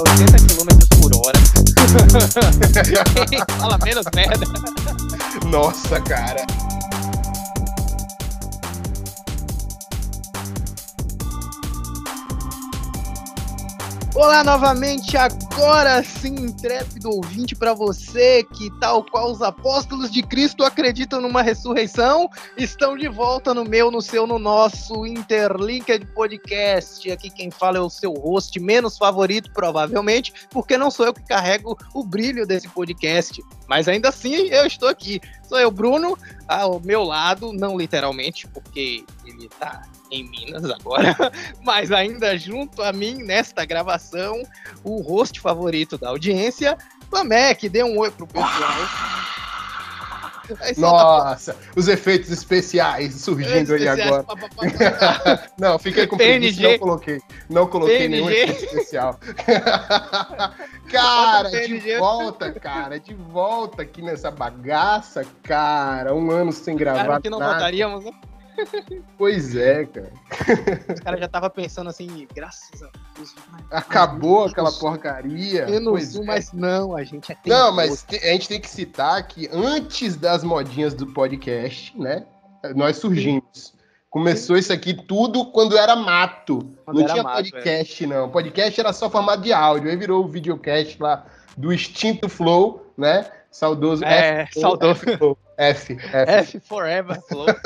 malhada a 80 km por hora. Fala menos merda. Nossa, cara. Olá novamente, agora sim, intrépido ouvinte para você que, tal qual os apóstolos de Cristo, acreditam numa ressurreição, estão de volta no meu, no seu, no nosso Interlinked Podcast. Aqui quem fala é o seu host menos favorito, provavelmente, porque não sou eu que carrego o brilho desse podcast. Mas ainda assim, eu estou aqui. Sou eu, Bruno, ao meu lado, não literalmente, porque ele tá em Minas agora, mas ainda junto a mim nesta gravação, o host favorito da audiência, Pamec, dê um oi pro pessoal. Nossa, os efeitos especiais surgindo aí agora. não, fiquei com preguiça, não coloquei. Não coloquei nenhum efeito especial. cara, de volta, cara, de volta aqui nessa bagaça, cara. Um ano sem gravar. Cara, que não nada. voltaríamos, né? Pois é, cara. Os caras já tava pensando assim, graças a Deus. Acabou aquela porcaria. Menos um, é. mas não, a gente é Não, mas a gente tem que citar que antes das modinhas do podcast, né? Nós surgimos. Começou isso aqui tudo quando era mato. Quando não era tinha mato, podcast, é. não. Podcast era só formato de áudio. Aí virou o videocast lá do extinto Flow, né? Saudoso é, F. Saudoso. F, F, F. Forever, Flow.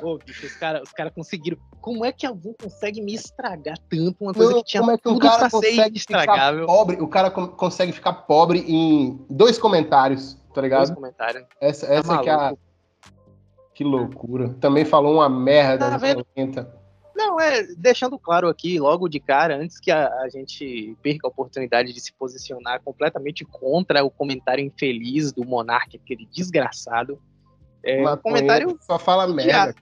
Pô, bicho, os caras cara conseguiram. Como é que alguém consegue me estragar tanto? Uma coisa Não, que tinha como é que tudo cara consegue estragável. Pobre, o cara consegue ficar pobre em dois comentários, tá ligado? Dois comentários. Essa, tá essa que é a. Que loucura. Também falou uma merda. Tá? Não, é, deixando claro aqui, logo de cara, antes que a, a, gente perca a oportunidade de se posicionar completamente contra o comentário infeliz do Monark, aquele desgraçado. É, um comentário. Só fala merda.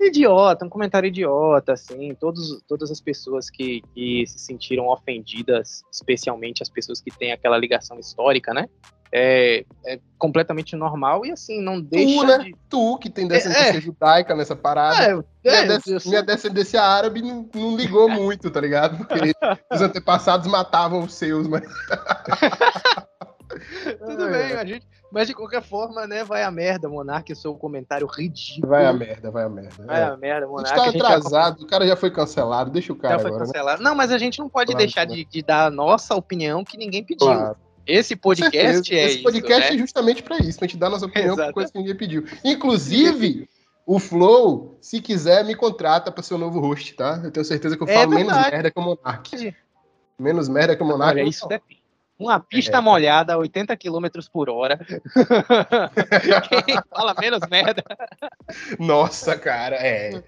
Idiota, um comentário idiota, assim. Todos, todas as pessoas que, que se sentiram ofendidas, especialmente as pessoas que têm aquela ligação histórica, né? É, é, completamente normal e assim, não deixa. Tu, né? De... Tu, que tem descendência é, judaica nessa parada. É, minha, é, des... minha, descendência árabe não, não ligou muito, tá ligado? Porque os antepassados matavam os seus, mas. Tudo bem, a gente. Mas de qualquer forma, né, vai a merda, Monark, seu comentário ridículo. Vai a merda, vai a merda. Vai é. a merda, Monark. A gente tá atrasado, já... o cara já foi cancelado, deixa o cara já agora. Foi né? cancelado. Né? Não, mas a gente não pode claro, deixar de, de, dar a nossa opinião que ninguém pediu. Claro. Esse podcast é Esse podcast isso, é justamente para isso, pra gente dar nossa opinião por coisa que ninguém pediu. Inclusive, o Flow, se quiser, me contrata para ser o novo host, tá? Eu tenho certeza que eu é falo menos merda que o Monark. Menos merda que o Monark. Olha, isso depende. Uma pista é. molhada a 80 km por hora. Quem fala menos merda. Nossa, cara, é. é.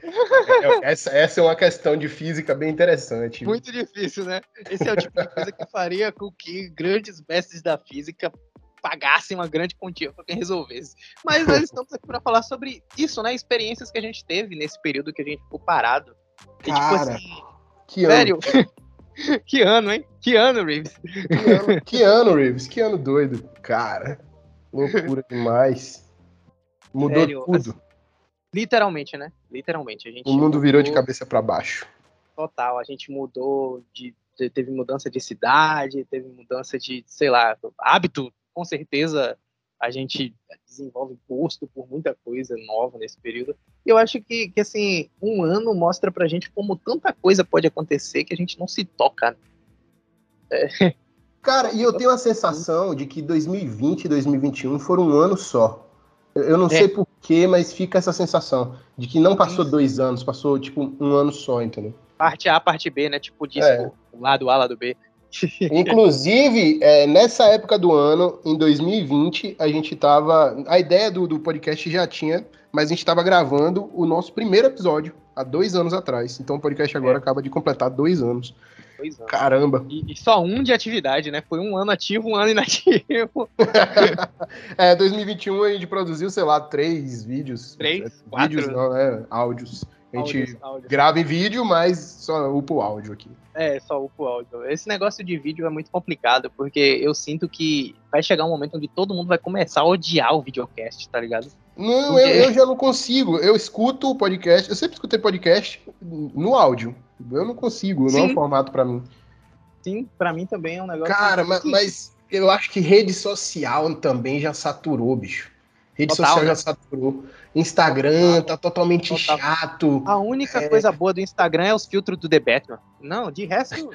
Essa, essa é uma questão de física bem interessante. Muito difícil, né? Esse é o tipo de coisa que faria com que grandes mestres da física pagassem uma grande quantia para quem resolvesse. Mas nós estamos aqui para falar sobre isso, né? Experiências que a gente teve nesse período que a gente ficou parado. E, tipo assim, que sério, que ano, hein? Que ano, Reeves? Que ano, que ano, Reeves? Que ano doido. Cara, loucura demais. Mudou Sério, tudo. Assim, literalmente, né? Literalmente. A gente o mundo mudou... virou de cabeça para baixo. Total, a gente mudou de, de, Teve mudança de cidade, teve mudança de, sei lá, hábito, com certeza a gente desenvolve gosto por muita coisa nova nesse período. E eu acho que, que assim, um ano mostra pra gente como tanta coisa pode acontecer que a gente não se toca. É. Cara, e eu tenho a sensação de que 2020 e 2021 foram um ano só. Eu não é. sei porquê, mas fica essa sensação de que não passou dois anos, passou tipo um ano só, entendeu? Parte A, parte B, né? Tipo, disco, é. lado A, lado B. Inclusive, é, nessa época do ano, em 2020, a gente tava. A ideia do, do podcast já tinha, mas a gente tava gravando o nosso primeiro episódio há dois anos atrás. Então o podcast agora é. acaba de completar dois anos. Dois anos. Caramba. E, e, só um de atividade, né? Foi um ano ativo, um ano inativo. é, 2021 a gente produziu, sei lá, três vídeos. Três? Quatro? Vídeos não, né? Áudios. A gente áudios, áudios. grava em vídeo, mas só upa o áudio aqui. É, só upa o áudio. Esse negócio de vídeo é muito complicado, porque eu sinto que vai chegar um momento onde todo mundo vai começar a odiar o videocast, tá ligado? Não, porque... eu, eu já não consigo. Eu escuto o podcast, eu sempre escutei podcast no áudio. Eu não consigo, Sim. não é um formato para mim. Sim, para mim também é um negócio. Cara, mas, mas, eu acho que rede social também já saturou, bicho. Rede Total, social né? já saturou. Instagram Total. tá totalmente Total. chato. A única é... coisa boa do Instagram é os filtros do The Batman. Não, de resto.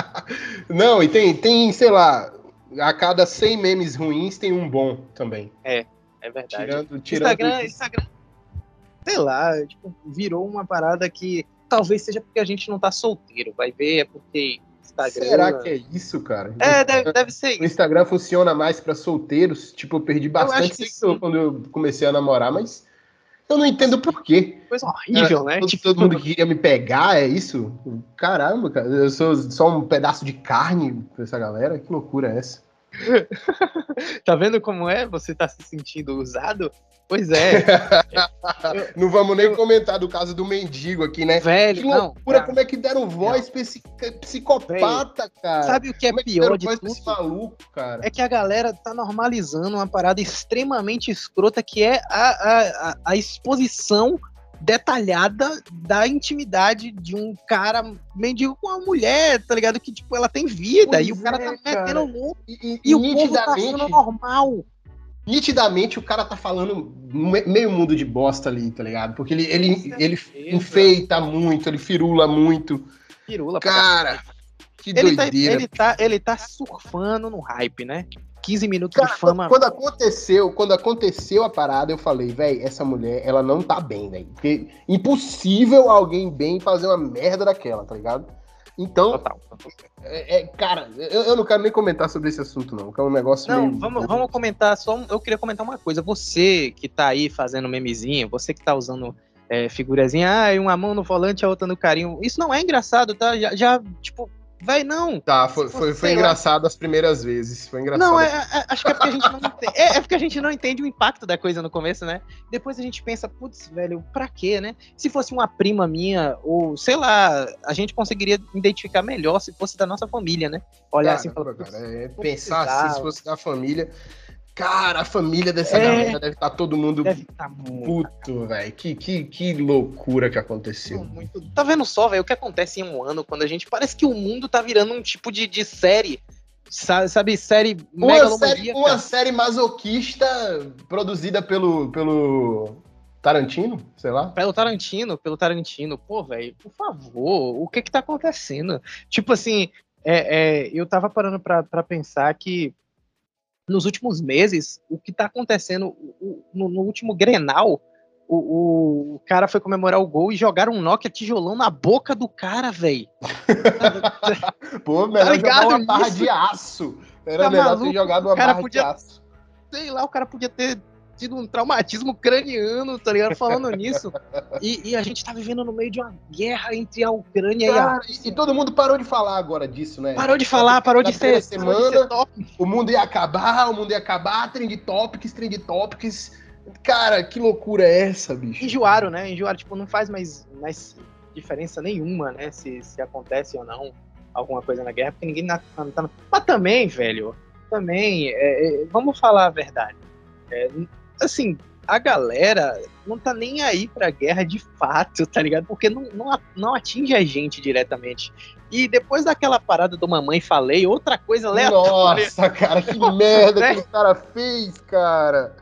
Não, e tem, tem, sei lá, a cada 100 memes ruins tem um bom também. É, é verdade. Tirando, tirando Instagram, Instagram, sei lá, tipo, virou uma parada que talvez seja porque a gente não tá solteiro. Vai ver, é porque Instagram. Será que é isso, cara? É, deve, deve ser isso. O Instagram funciona mais para solteiros. Tipo, eu perdi bastante quando eu comecei a namorar, mas eu não entendo por quê. Coisa horrível, né? Todo, tipo... todo mundo queria me pegar, é isso? Caramba, cara. Eu sou só um pedaço de carne pra essa galera. Que loucura é essa? tá vendo como é? Você tá se sentindo usado? Pois é. não vamos nem eu... comentar do caso do mendigo aqui, né? Velho, que loucura, não, como é que deram voz não. pra esse psicopata, Velho, cara? Sabe o que é, pior é que de tudo? Maluco, cara? É que a galera tá normalizando uma parada extremamente escrota que é a, a, a exposição detalhada da intimidade de um cara mendigo com uma mulher, tá ligado? Que, tipo, ela tem vida pois e o cara tá é, tá metendo louco. E, e, e, o povo tá achando normal nitidamente o cara tá falando meio mundo de bosta ali, tá ligado? Porque ele, ele, ele enfeita muito, ele firula muito. Firula, cara. Que ele tá, doideira. Tá, ele, tá, ele tá surfando no hype, né? 15 minutos cara, de fama. Quando aconteceu, quando aconteceu a parada, eu falei, velho, essa mulher, ela não tá bem, velho. Porque impossível alguém bem fazer uma merda daquela, tá ligado? Então, Total. É, é, cara, eu, eu, não quero nem comentar sobre esse assunto, não, que é um negócio Não, meio... vamos, vamos comentar, só eu queria comentar uma coisa. Você que tá aí fazendo memezinho, você que tá usando é, figurazinha, ah, uma mão no volante, a outra no carinho, isso não é engraçado, tá? Já, já tipo, Vai, não. Tá, foi, foi, foi engraçado as primeiras vezes. Foi engraçado. Não, é, é, acho que é porque a gente não entende. É, é, porque a gente não entende o impacto da coisa no começo, né? Depois a gente pensa, putz, velho, pra quê, né? Se fosse uma prima minha, ou sei lá, a gente conseguiria identificar melhor se fosse da nossa família, né? Olhar assim e falar. Cara, é, pensar assim, se fosse da família. Cara, a família dessa é, galera deve estar tá todo mundo deve tá puto, velho. Que, que, que loucura que aconteceu. Muito... Tá vendo só, velho, o que acontece em um ano quando a gente. Parece que o mundo tá virando um tipo de, de série. Sabe, sabe série uma série, uma série masoquista produzida pelo, pelo Tarantino, sei lá. Pelo Tarantino, pelo Tarantino. Pô, velho, por favor, o que que tá acontecendo? Tipo assim, é, é, eu tava parando pra, pra pensar que nos últimos meses, o que está acontecendo no, no, último Grenal, o, o, cara foi comemorar o gol e jogaram um Nokia tijolão na boca do cara, velho. Pô, melhor tá jogar uma barra de aço. Era tá melhor maluco? ter jogado uma barra podia, de aço. Sei lá, o cara podia ter tido um traumatismo craniano, tá ligado? Falando nisso. E, e, a gente tá vivendo no meio de uma guerra entre a Ucrânia Cara, e a. E todo mundo parou de falar agora disso, né? Parou de falar, parou de ser. Semana, de ser top. O mundo ia acabar, o mundo ia acabar, trend topics, trend topics. Cara, que loucura é essa, bicho? Enjoaram, né? Enjoaram, tipo, não faz mais, mais diferença nenhuma, né? Se, se acontece ou não alguma coisa na guerra, porque ninguém tá. tá mas também, velho, também, é, é, vamos falar a verdade. É, assim, a galera não tá nem aí pra guerra de fato, tá ligado? Porque não, não, não atinge a gente diretamente. E depois daquela parada do Mamãe Falei, outra coisa aleatória. Nossa, cara, que merda que o cara fez, cara.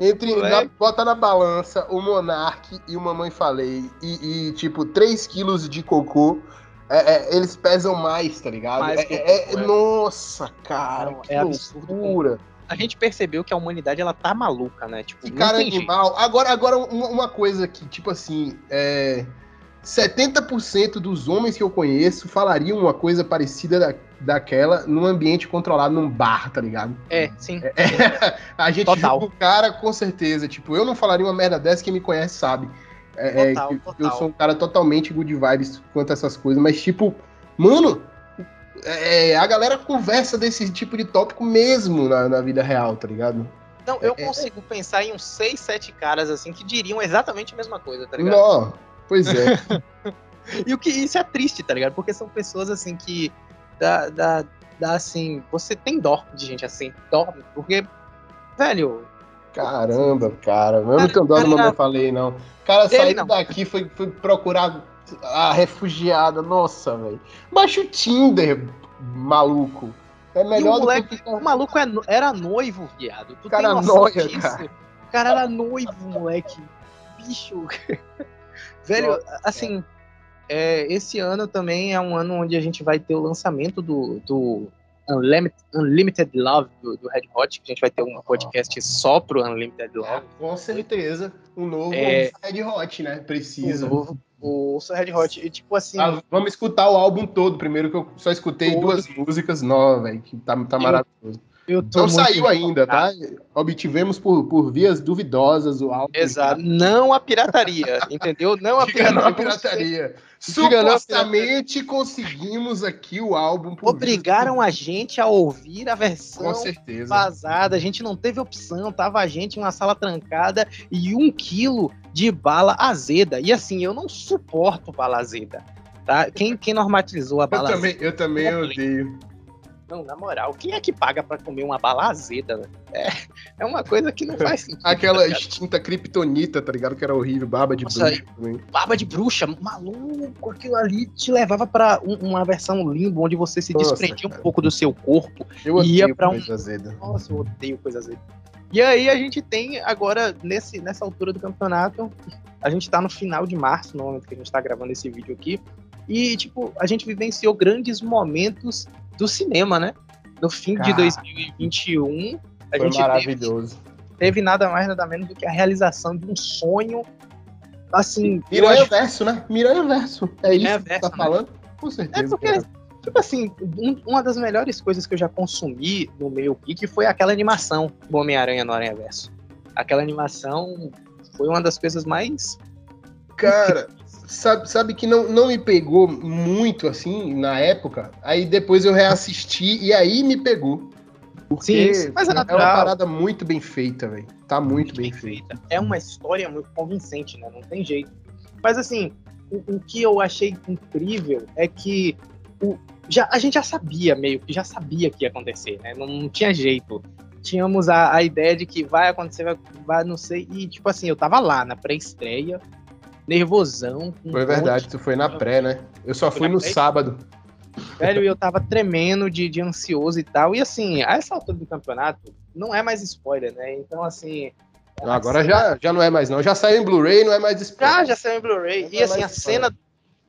Entre, na, bota na balança o Monark e o Mamãe Falei. E, e tipo, 3 quilos de cocô. É, é, eles pesam mais, tá ligado? Mais é, é, é, nossa, cara, não, que é loucura. Absurdo, a gente percebeu que a humanidade ela tá maluca, né? Tipo, cara animal. Jeito. Agora, agora uma, coisa que, tipo assim, é, 70% dos homens que eu conheço falariam uma coisa parecida da, daquela num ambiente controlado, num bar, tá ligado? É, sim. É, é, a gente Total. julga o cara com certeza. Tipo, eu não falaria uma merda dessa, quem me conhece sabe. É, é total, total. Eu sou um cara totalmente good vibes quanto a essas coisas, mas tipo, mano, é, a galera conversa desse tipo de tópico mesmo na, na vida real, tá ligado? Não, eu é, é. consigo é... pensar em uns 6, 7 caras assim que diriam exatamente a mesma coisa, tá ligado? Não, pois é. e o que isso é triste, tá ligado? Porque são pessoas assim que dá, dá, dá assim, você tem dó de gente assim, dó, porque velho, Caramba, cara, eu não tenho dó do mamãe falei não. O cara saiu daqui foi, foi procurar a refugiada, nossa, velho. Baixa o Tinder, maluco. É melhor o moleque, que... o maluco é, era noivo, viado. Tu cara noia, cara. O cara era noivo, moleque. Bicho. Velho, assim, é, esse ano também é um ano onde a gente vai ter o lançamento do, do Unlimited, Unlimited Love do, do, Red Hot, que a gente vai ter um podcast só pro Unlimited Love. Com certeza. Um novo é, Red Hot, né? Precisa. Um novo, o Red Hot. E tipo assim. Ah, vamos escutar o álbum todo primeiro, que eu só escutei todo. duas músicas novas, velho, que tá, tá maravilhoso. Não saiu ainda, tá? Obtivemos por, por vias duvidosas o álbum. Exato. Não a pirataria, entendeu? Não a pirataria. Não a pirataria. Supostamente conseguimos aqui o álbum. Obrigaram a gente a ouvir a versão Com certeza. vazada. A gente não teve opção. Tava a gente em uma sala trancada e um quilo de bala azeda. E assim, eu não suporto bala azeda. Tá? Quem, quem normatizou a bala eu também, Eu também odeio. Não, na moral, quem é que paga para comer uma bala azeda? Né? É, é uma coisa que não faz sentido. Aquela tá extinta kryptonita, tá ligado? Que era horrível, baba de Nossa, bruxa. Também. Baba de bruxa, maluco, aquilo ali te levava para um, uma versão limbo, onde você se Nossa, desprendia cara. um pouco do seu corpo. Eu e ia para um... coisa azeda. Nossa, eu odeio coisa azeda. E aí a gente tem agora, nesse, nessa altura do campeonato, a gente tá no final de março, no momento que a gente tá gravando esse vídeo aqui. E, tipo, a gente vivenciou grandes momentos do cinema, né? No fim Cara, de 2021, a foi gente maravilhoso. Teve, teve, nada mais, nada menos do que a realização de um sonho, assim... Miranha acho... Verso, né? Miranha Verso. É isso que você tá né? falando? Com certeza. É porque, cara. Tipo assim, um, uma das melhores coisas que eu já consumi no meu geek foi aquela animação do Homem-Aranha no Aranha Verso. Aquela animação foi uma das coisas mais... Cara, sabe, sabe que não, não me pegou muito assim na época. Aí depois eu reassisti e aí me pegou. Porque Sim, mas é, natural. é uma parada muito bem feita, velho. Tá muito, muito bem, bem feita. É uma história muito convincente, né? Não tem jeito. Mas assim, o, o que eu achei incrível é que o, já, a gente já sabia meio que já sabia que ia acontecer, né? Não, não tinha jeito. Tínhamos a, a ideia de que vai acontecer, vai, vai, não sei. E tipo assim, eu tava lá na pré-estreia, nervosão. Foi verdade, tu foi na pré, né? Eu só fui no pré? sábado. Velho, eu tava tremendo de, de ansioso e tal. E assim, a essa altura do campeonato, não é mais spoiler, né? Então, assim. Agora já, já não é mais, não. Já saiu em Blu-ray, não é mais spoiler. Ah, já saiu em Blu-ray. E é assim, a cena,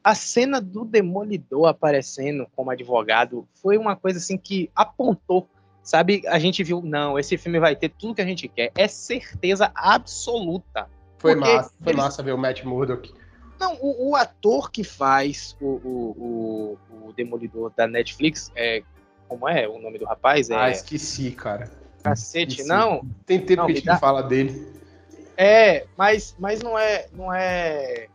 a cena do Demolidor aparecendo como advogado foi uma coisa assim que apontou. Sabe, a gente viu, não, esse filme vai ter tudo que a gente quer. É certeza absoluta. Foi massa, foi eles... massa ver o Matt Murdock. Não, o, o ator que faz o, o, o, o, Demolidor da Netflix, é, como é o nome do rapaz? É... Ah, esqueci, cara. Cacete, esqueci. não. Tem tempo não, que a gente dá... fala dele. É, mas, mas não é, não é,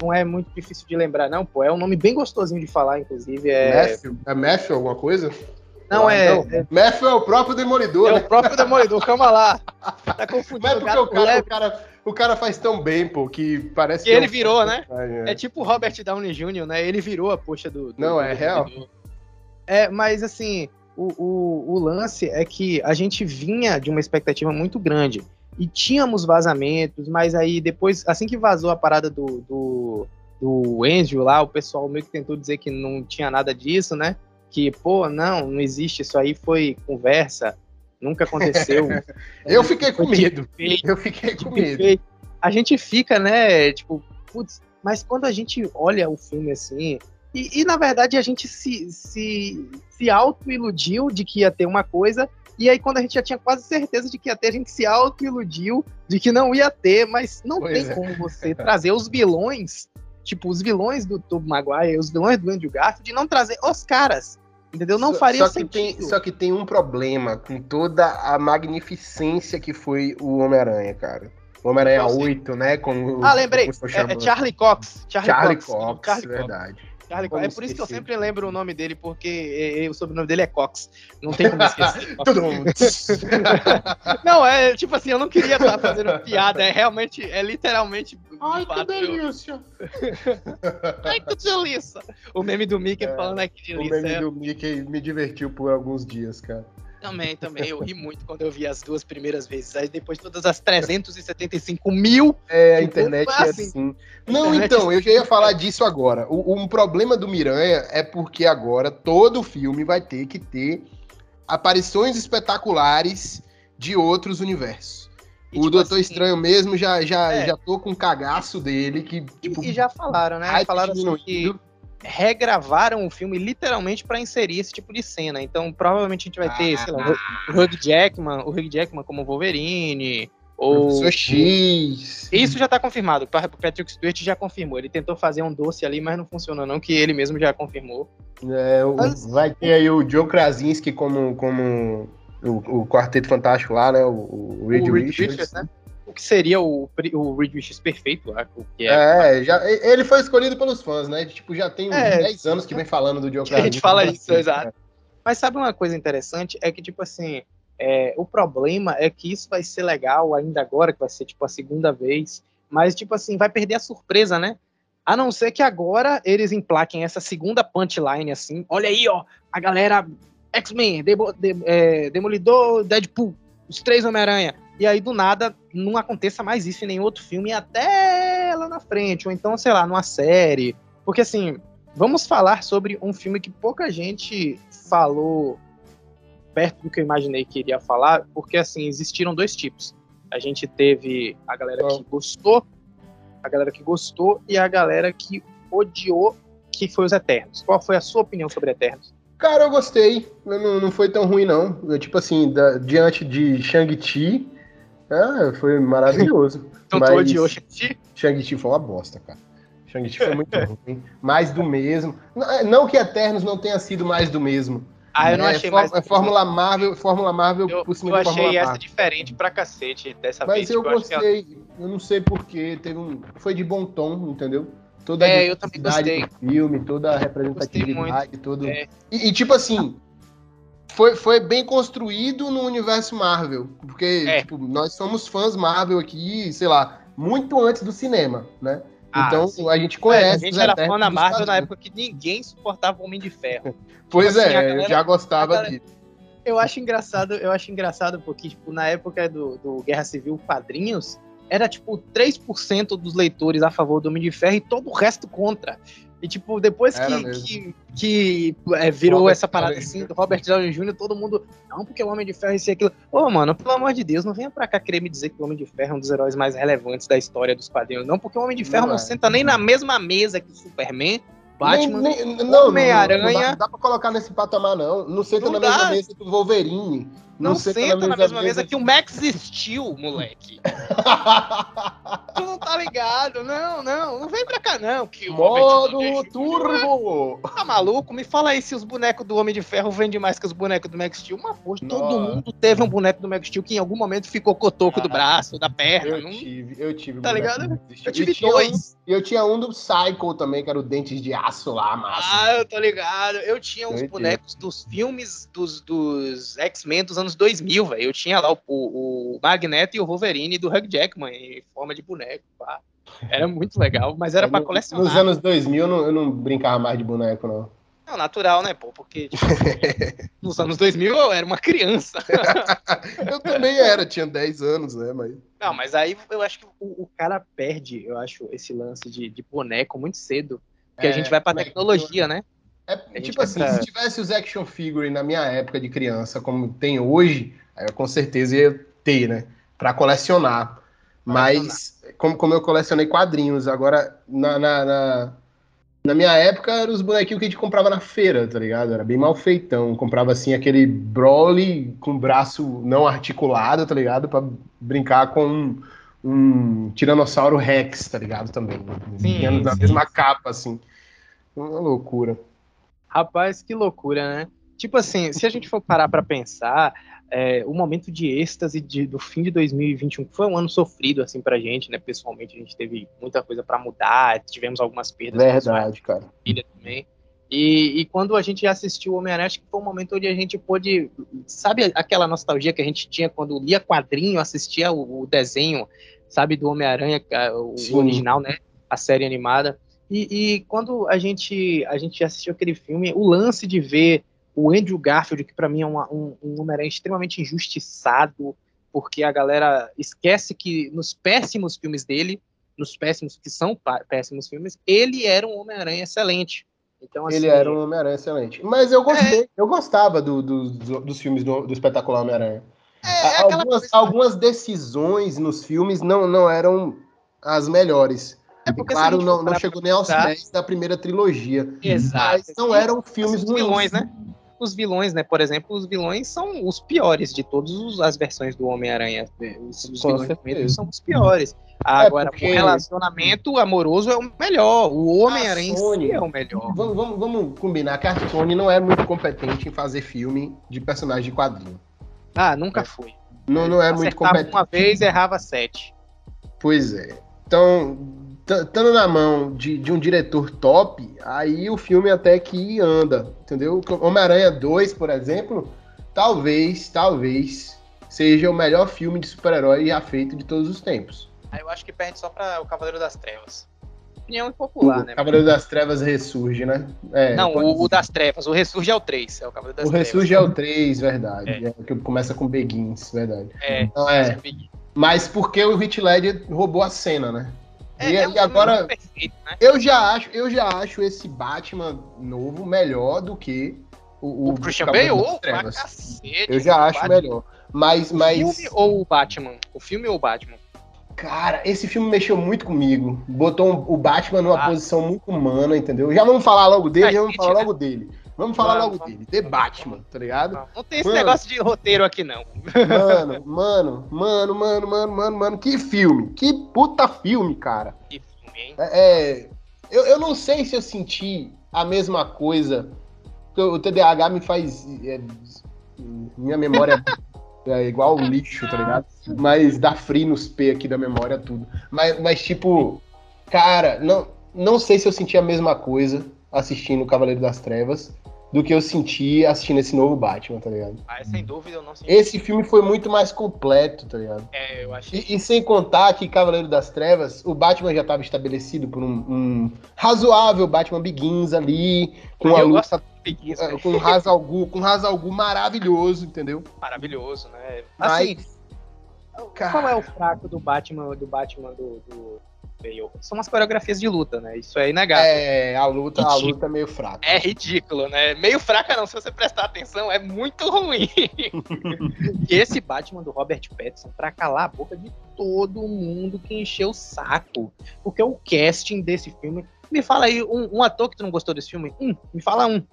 não é muito difícil de lembrar, não, pô. É um nome bem gostosinho de falar, inclusive. É Matthew, é Matthew alguma coisa? Não, é, não. é. Matthew é o próprio Demolidor. É né? o próprio Demolidor, calma lá. Tá confundindo. Mas é porque o cara, o cara, o cara faz tão bem, pô, que parece que. que ele é um... virou, né? É. é. tipo o Robert Downey Jr., né? Ele virou a poxa do. do Não, é real. É, mas assim, o, o, o lance é que a gente vinha de uma expectativa muito grande. E tínhamos vazamentos, mas aí depois, assim que vazou a parada do, do, do Andrew lá, o pessoal meio que tentou dizer que não tinha nada disso, né? Que, pô, não, não existe, isso aí foi conversa nunca aconteceu. eu fiquei com medo. eu fiquei com medo. A gente fica, né, tipo, putz, mas quando a gente olha o filme assim, e, e na verdade a gente se, se, se auto-iludiu de que ia ter uma coisa, e aí quando a gente já tinha quase certeza de que ia ter, a gente se auto-iludiu de que não ia ter, mas não pois tem é. como você trazer os vilões, tipo, os vilões do Tobey Maguire, os vilões do Andrew Garfield, de não trazer os caras Entendeu? Não faria só que sentido. Tem, só que tem um problema com toda a magnificência que foi o Homem-Aranha, cara. Homem-Aranha 8, né? Com ah, lembrei. É, é, Charlie Cox. Charlie, Charlie Cox, Cox Charlie verdade. Cox. Charlie Cox. É por isso que eu sempre lembro o nome dele, porque o sobrenome dele é Cox. Não tem como esquecer. Não, é tipo assim, eu não queria estar fazendo piada. É realmente, é literalmente. Ai, que delícia! Ai, que delícia! O meme do Mickey é, falando é que delícia. O meme do Mickey me divertiu por alguns dias, cara. Também, também. Eu ri muito quando eu vi as duas primeiras vezes. Aí depois todas as 375 mil. É, a internet é assim. assim. Não, então, é eu já ia falar disso agora. O, um problema do Miranha é porque agora todo filme vai ter que ter aparições espetaculares de outros universos. E, o tipo Doutor assim, Estranho mesmo já, já, é. já tô com um cagaço dele. Que, tipo, e já falaram, né? Falaram assim que regravaram o filme literalmente para inserir esse tipo de cena. Então, provavelmente a gente vai ter, ah, sei lá, o Hugh Jackman, o Hugh Jackman como Wolverine, ou X. Isso já tá confirmado. O Patrick Stewart já confirmou. Ele tentou fazer um doce ali, mas não funcionou não, que ele mesmo já confirmou. É, mas... Vai ter aí o Joe Krasinski como, como o, o Quarteto Fantástico lá, né? O, o Reed, o Reed Richards. Richards né? Que seria o, o Reed Richards perfeito, o que é. É, já, ele foi escolhido pelos fãs, né? Tipo, já tem é, 10 anos que vem falando do Joe A gente fala isso, assim, exato. Né? Mas sabe uma coisa interessante? É que, tipo assim, é, o problema é que isso vai ser legal ainda agora, que vai ser, tipo, a segunda vez. Mas, tipo assim, vai perder a surpresa, né? A não ser que agora eles emplaquem essa segunda punchline, assim. Olha aí, ó, a galera X-Men, Demo, de, é, Demolidor, Deadpool, os três Homem-Aranha e aí do nada não aconteça mais isso em nenhum outro filme até lá na frente, ou então, sei lá, numa série. Porque assim, vamos falar sobre um filme que pouca gente falou perto do que eu imaginei que iria falar, porque assim, existiram dois tipos. A gente teve a galera que gostou, a galera que gostou e a galera que odiou, que foi os Eternos. Qual foi a sua opinião sobre Eternos? Cara, eu gostei. Não, não foi tão ruim, não. Eu, tipo assim, da, diante de Shang-Chi, ah, foi maravilhoso. então mas... tu odiou Shang-Chi? Shang-Chi foi uma bosta, cara. Shang-Chi foi muito ruim. Mais do mesmo. Não que Eternos não tenha sido mais do mesmo. Ah, eu não é, achei é, mais. É Fórmula Marvel, Fórmula Marvel eu, por cima Eu achei essa Marvel. diferente pra cacete dessa Mas vez. Mas eu tipo, gostei. Eu... eu... não sei porquê. Teve um... Foi de bom tom, entendeu? Toda é, eu também gostei. do filme, toda a representatividade, tudo. É. E, e, tipo assim, foi, foi bem construído no universo Marvel. Porque, é. tipo, nós somos fãs Marvel aqui, sei lá, muito antes do cinema, né? Ah, então sim. a gente conhece. É, a gente era fã da Marvel na época que ninguém suportava o Homem de Ferro. pois tipo, é, assim, galera, eu já gostava galera, Eu acho engraçado, eu acho engraçado porque, tipo, na época do, do Guerra Civil Quadrinhos, era tipo 3% dos leitores a favor do Homem de Ferro e todo o resto contra. E, tipo, depois que, que, que é, virou Robert essa parada assim do Robert Downey Jr., todo mundo, não, porque o Homem de Ferro isso e aquilo. Ô, oh, mano, pelo amor de Deus, não venha pra cá querer me dizer que o Homem de Ferro é um dos heróis mais relevantes da história dos quadrinhos, não, porque o Homem de Ferro não, não é. senta nem na mesma mesa que o Superman, Batman, nem, nem, não, Homem-Aranha. Não, não, dá, pra colocar nesse patamar, não. Não senta na dá. mesma mesa que o Wolverine. Não, não senta, senta na, mesma mesa, que o Max Steel, moleque. tu não tá ligado? Não, não. Não vem pra cá, não. Que Modo Turbo! Tá maluco? Me fala aí se os bonecos do Homem de Ferro vendem mais que os bonecos do Max Steel. Uma porra, todo mundo teve um boneco do Max Steel que em algum momento ficou cotoco ah, do braço, da perna. Eu não... tive, eu tive. Tá ligado? Eu tive dois. E um, eu tinha um do Psycho também, que era o Dentes de Aço lá, massa. Ah, eu tô ligado. Eu tinha uns eu bonecos dos filmes dos, dos X-Men dos anos anos 2000, velho. Eu tinha lá o, o, Magneto e o Wolverine do Hugh Jackman em forma de boneco, pá. Era muito legal, mas era para colecionar. Nos anos 2000 eu não, eu não brincava mais de boneco, não. Não, natural, né, pô? Porque tipo, nos anos 2000 eu era uma criança. eu também era, tinha 10 anos, né? Mas... Não, mas aí eu acho que o, o cara perde, eu acho, esse lance de, de boneco muito cedo. Porque é, a gente vai pra tecnologia, né? É, tipo assim, se tivesse os action figure na minha época de criança, como tem hoje, eu com certeza ia ter, né? Pra colecionar. Mas, como, como eu colecionei quadrinhos, agora, na, na, na, na, minha época, eram os bonequinhos que a gente comprava na feira, tá ligado? Era bem mal feitão. Comprava, assim, aquele Broly com braço não articulado, tá ligado? Pra brincar com um, um Tiranossauro Rex, tá ligado? Também. Sim, na mesma capa, assim. Uma loucura. Rapaz, que loucura, né? Tipo assim, se a gente for parar para pensar, é, o momento de êxtase de, do fim de 2021 foi um ano sofrido assim pra gente, né? Pessoalmente a gente teve muita coisa para mudar, tivemos algumas perdas. Verdade, cara. Filha também. E, e, quando a gente assistiu o Homem-Aranha, acho que foi um momento onde a gente pôde. Sabe aquela nostalgia que a gente tinha quando lia quadrinho, assistia o, o desenho, sabe, do Homem-Aranha, o Sim. original, né? A série animada. E, e, quando a gente, a gente assistiu aquele filme, o lance de ver O Andrew Garfield, que para mim é uma, um, um Homem-Aranha extremamente injustiçado, porque a galera esquece que nos péssimos filmes dele, nos péssimos que são péssimos filmes, ele era um Homem-Aranha excelente. Então, assim, ele era um Homem-Aranha excelente. Mas eu gostei, é... eu gostava do, do, do, dos filmes do, do espetacular Homem-Aranha. É, é algumas, algumas decisões nos filmes não, não eram as melhores. É porque, claro, não, não chegou nem aos pés da primeira trilogia. Exato. Mas não eram filmes os vilões, né? Os vilões, né? Por exemplo, os vilões são os piores de todas as versões do Homem-Aranha. Os, os vilões são os piores. É Agora, porque... o relacionamento amoroso é o melhor. O Homem-Aranha é o melhor. Vamos, vamos, vamos combinar que a Sony não é muito competente em fazer filme de personagem de quadrinho. Ah, nunca é. foi. Não, não é muito competente. uma vez errava sete. Pois é. Então, estando na mão de, de um diretor top, aí o filme até que anda, entendeu? Homem-Aranha 2, por exemplo, talvez, talvez seja o melhor filme de super-herói já feito de todos os tempos. Aí eu acho que perde só para o Cavaleiro das Trevas. Opinião popular, o né? O Cavaleiro das Trevas ressurge, né? É, Não, o, o, das Trevas. O ressurge é o 3. É o Cavaleiro das o Trevas. ressurge é o 3, verdade. É. É, que começa com Begins, verdade. É, então, é. Mas porque o Hit Ledger roubou a cena, né? É, e, é um e agora perfeito, né? eu já acho, eu já acho esse Batman novo melhor do que o, o, o Christian Bale ou cacete, Eu já acho Batman. melhor. Mas, mas... O filme ou o Batman? O filme ou o Batman? Cara, esse filme mexeu muito comigo. Botou o Batman numa ah. posição muito humana, entendeu? Já vamos falar logo dele, já vamos falar né? logo dele. Vamos falar logo dele. The Batman, tá ligado? Não, não tem esse mano, negócio de roteiro aqui, não. Mano, mano, mano, mano, mano, mano, mano. Que filme. Que puta filme, cara. Que filme, hein? É, é eu, eu não sei se eu senti a mesma coisa. O TDAH me faz. É, minha memória é igual lixo, tá ligado? Mas dá frio nos P aqui da memória, tudo. Mas, mas tipo, cara, não, não sei se eu senti a mesma coisa assistindo o Cavaleiro das Trevas do que eu senti assistindo esse novo Batman, tá ligado? Ah, sem dúvida eu não senti. Esse filme foi muito mais completo, tá ligado? É, eu achei. E, e sem contar que Cavaleiro das Trevas, o Batman já estava estabelecido por um, um, razoável Batman Begins ali, com a luta Begins, é, com Hazalgu, com Hazalgu maravilhoso, entendeu? Maravilhoso, né? Assim, Mas, qual é o fraco do Batman do Batman do, do. São umas coreografias de luta, né? Isso é inegável. É, a luta, a luta é meio fraca. É ridículo, né? Meio fraca não, se você prestar atenção, é muito ruim. e esse Batman do Robert Pattinson, pra calar a boca de todo mundo que encheu o saco. Porque o casting desse filme... Me fala aí, um, um ator que tu não gostou desse filme? Um, me fala um.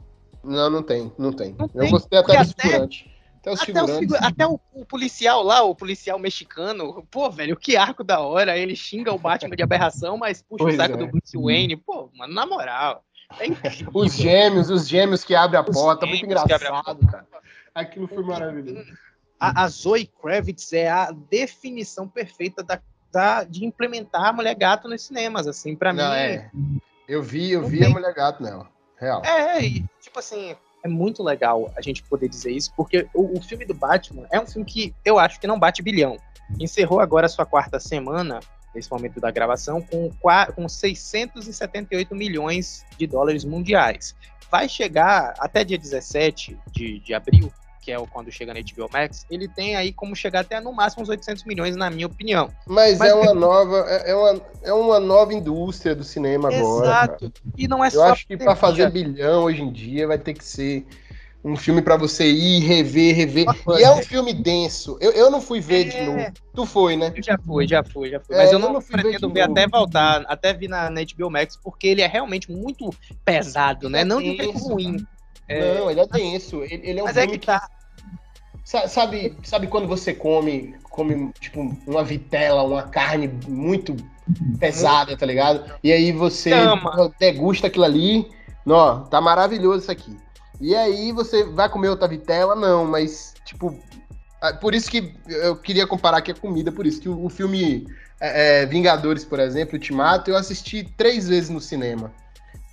Não, não tem, não tem. Não eu tem, gostei até do figurante. Até, até, o, até o, o, policial lá, o policial mexicano, pô, velho, que arco da hora. Ele xinga o Batman de aberração, mas puxa pois o saco é. do Bruce Wayne. Pô, mano, na moral. É os gêmeos, os gêmeos que abrem a os porta, muito engraçado, cara. Aquilo foi maravilhoso. A, a Zoe Kravitz é a definição perfeita da, da, de implementar a mulher gato nos cinemas, assim, para mim. É. Eu vi, eu vi tem... a mulher gato nela. Real. É, e, tipo assim, é muito legal a gente poder dizer isso, porque o, o, filme do Batman é um filme que eu acho que não bate bilhão. Encerrou agora a sua quarta semana, nesse momento da gravação, com, com 678 milhões de dólares mundiais. Vai chegar até dia 17 de, de abril que é quando chega na HBO Max, ele tem aí como chegar até no máximo uns 800 milhões, na minha opinião. Mas, Mas é uma nova, é, é uma, é uma nova indústria do cinema Exato. agora. Exato. E não é Eu só. Eu acho que para fazer bilhão hoje em dia vai ter que ser um filme para você ir, rever, rever. e é um filme denso. Eu, eu não fui ver é... de novo. Tu foi, né? Eu já fui, já fui, já fui. É, Mas eu não, eu não pretendo ver, ver até voltar, até vir na, na HBO Max, porque ele é realmente muito pesado, né? Não de um jeito ruim. É... Não, ele é denso. Ele, ele é um Mas é é que tá. Sabe, sabe quando você come, come tipo uma vitela, uma carne muito pesada, tá ligado? E aí você degusta aquilo ali, ó, tá maravilhoso isso aqui. E aí você vai comer outra vitela? Não, mas tipo, por isso que eu queria comparar aqui a comida, por isso que o, o filme é, é, Vingadores, por exemplo, Ultimato, eu assisti três vezes no cinema.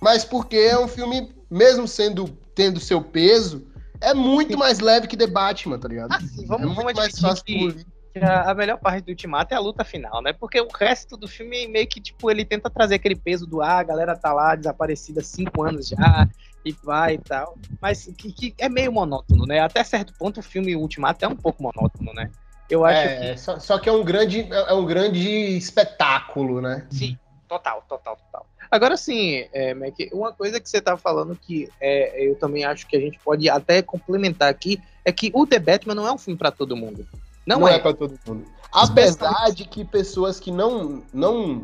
Mas porque é um filme, mesmo sendo tendo seu peso, é muito mais leve que The Batman, tá ligado? Assim, vamos, é muito mais fácil que a, a, melhor parte do Ultimato é a luta final, né? Porque o resto do filme meio que, tipo, ele tenta trazer aquele peso do ah, a galera tá lá desaparecida há cinco anos já, e vai e tal. Mas que, que, é meio monótono, né? Até certo ponto o filme Ultimato é um pouco monótono, né? Eu acho é, que. Só, só, que é um grande, é um grande espetáculo, né? Sim, total, total, total. Agora sim, é, Mac, uma coisa que você tá falando que é, eu também acho que a gente pode até complementar aqui é que o The Batman não é um filme para todo mundo. Não, não é, é para todo mundo. Apesar de que pessoas que não, não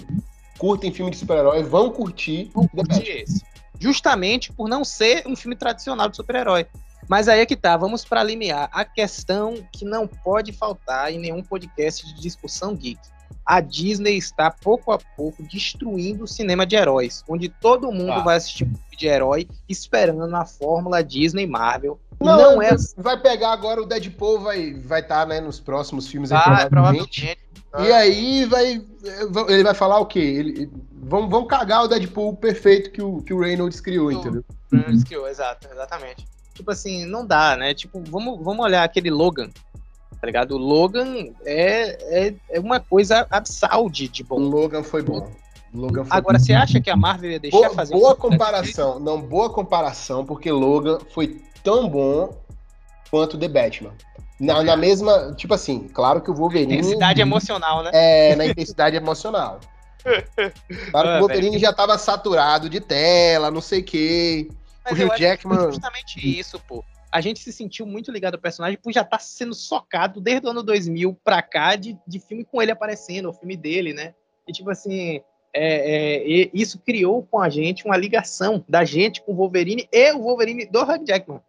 curtem filme de super-herói vão curtir. Vão curtir esse. Justamente por não ser um filme tradicional de super-herói. Mas aí é que tá, vamos para alinear a questão que não pode faltar em nenhum podcast de discussão geek. A Disney está pouco a pouco destruindo o cinema de heróis, onde todo mundo ah. vai assistir um filme de herói esperando a fórmula Disney Marvel. Não, não é vai pegar agora o Deadpool vai vai estar tá, né, nos próximos filmes ah, provavelmente. provavelmente. E aí vai ele vai falar o quê? Ele, vão, vão cagar o Deadpool perfeito que o, que o Reynolds criou, entendeu? O Reynolds criou, exato, exatamente tipo assim, não dá, né? Tipo, vamos, vamos olhar aquele Logan, tá ligado? O Logan é, é, é uma coisa absal de, bom. O Logan foi bom. Logan foi Agora, bom. você acha que a Marvel ia deixar boa, fazer Boa comparação, não, boa comparação, porque Logan foi tão bom quanto The Batman. Na, na mesma, tipo assim, claro que o Wolverine. Intensidade emocional, né? É, na intensidade emocional. Claro que o ah, Wolverine já tava saturado de tela, não sei o quê. Mas o Hugh Jackman. justamente isso, pô. A gente se sentiu muito ligado ao personagem por já estar tá sendo socado desde o ano 2000 pra cá de, de filme com ele aparecendo, o filme dele, né? E tipo assim, é, é, isso criou com a gente uma ligação da gente com o Wolverine e o Wolverine do Hugh Jackman.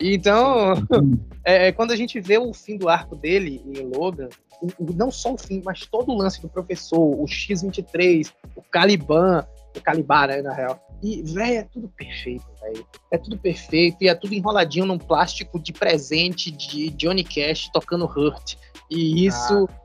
Então, é, é, quando a gente vê o fim do arco dele em Logan, não só o fim, mas todo o lance do professor, o X-23, o Caliban, o Calibar, né, na real, e, velho, é tudo perfeito, velho. É tudo perfeito e é tudo enroladinho num plástico de presente de Johnny Cash tocando Hurt. E isso. Ah.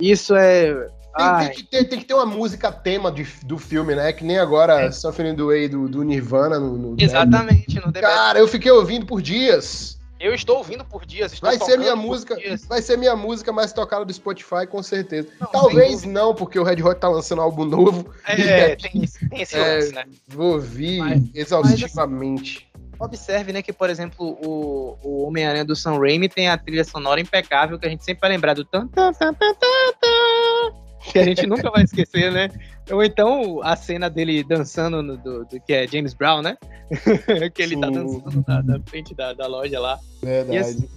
Isso é. Tem, tem, que ter, tem, que ter, uma música tema de, do filme, né? Que nem agora é. Suffering the Way do, do Nirvana no, no Exatamente, no Cara, eu fiquei ouvindo por dias. Eu estou ouvindo por dias. vai ser minha música, vai ser minha música mais tocada do Spotify, com certeza. Não, Talvez não, porque o Red Hot tá lançando álbum novo. É, é tem, tem esse é, lance, né? Vou ouvir mas, exaustivamente. Mas, assim, observe, né, que, por exemplo, o, o Homem-Aranha do Sam Raimi tem a trilha sonora impecável, que a gente sempre vai lembrar do tan, tan, tan, tan, tan, tan que a gente nunca vai esquecer, né? Ou então a cena dele dançando no, do, do, que é James Brown, né? que ele tá Sim. tá dançando na, na frente da, da, loja lá. Verdade. E, assim,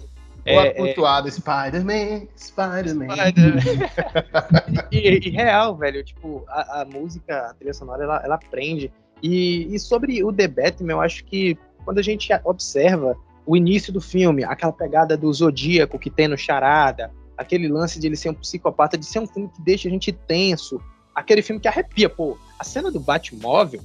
o é, acultuado é... Spider-Man, Spider-Man. Spider e, e, real, velho, tipo, a, a, música, a trilha sonora, ela, ela prende. E, e sobre o The Batman, eu acho que quando a gente observa o início do filme, aquela pegada do Zodíaco que tem no Charada, aquele lance de ele ser um psicopata, de ser um filme que deixa a gente tenso, aquele filme que arrepia, pô. A cena do Batmóvel,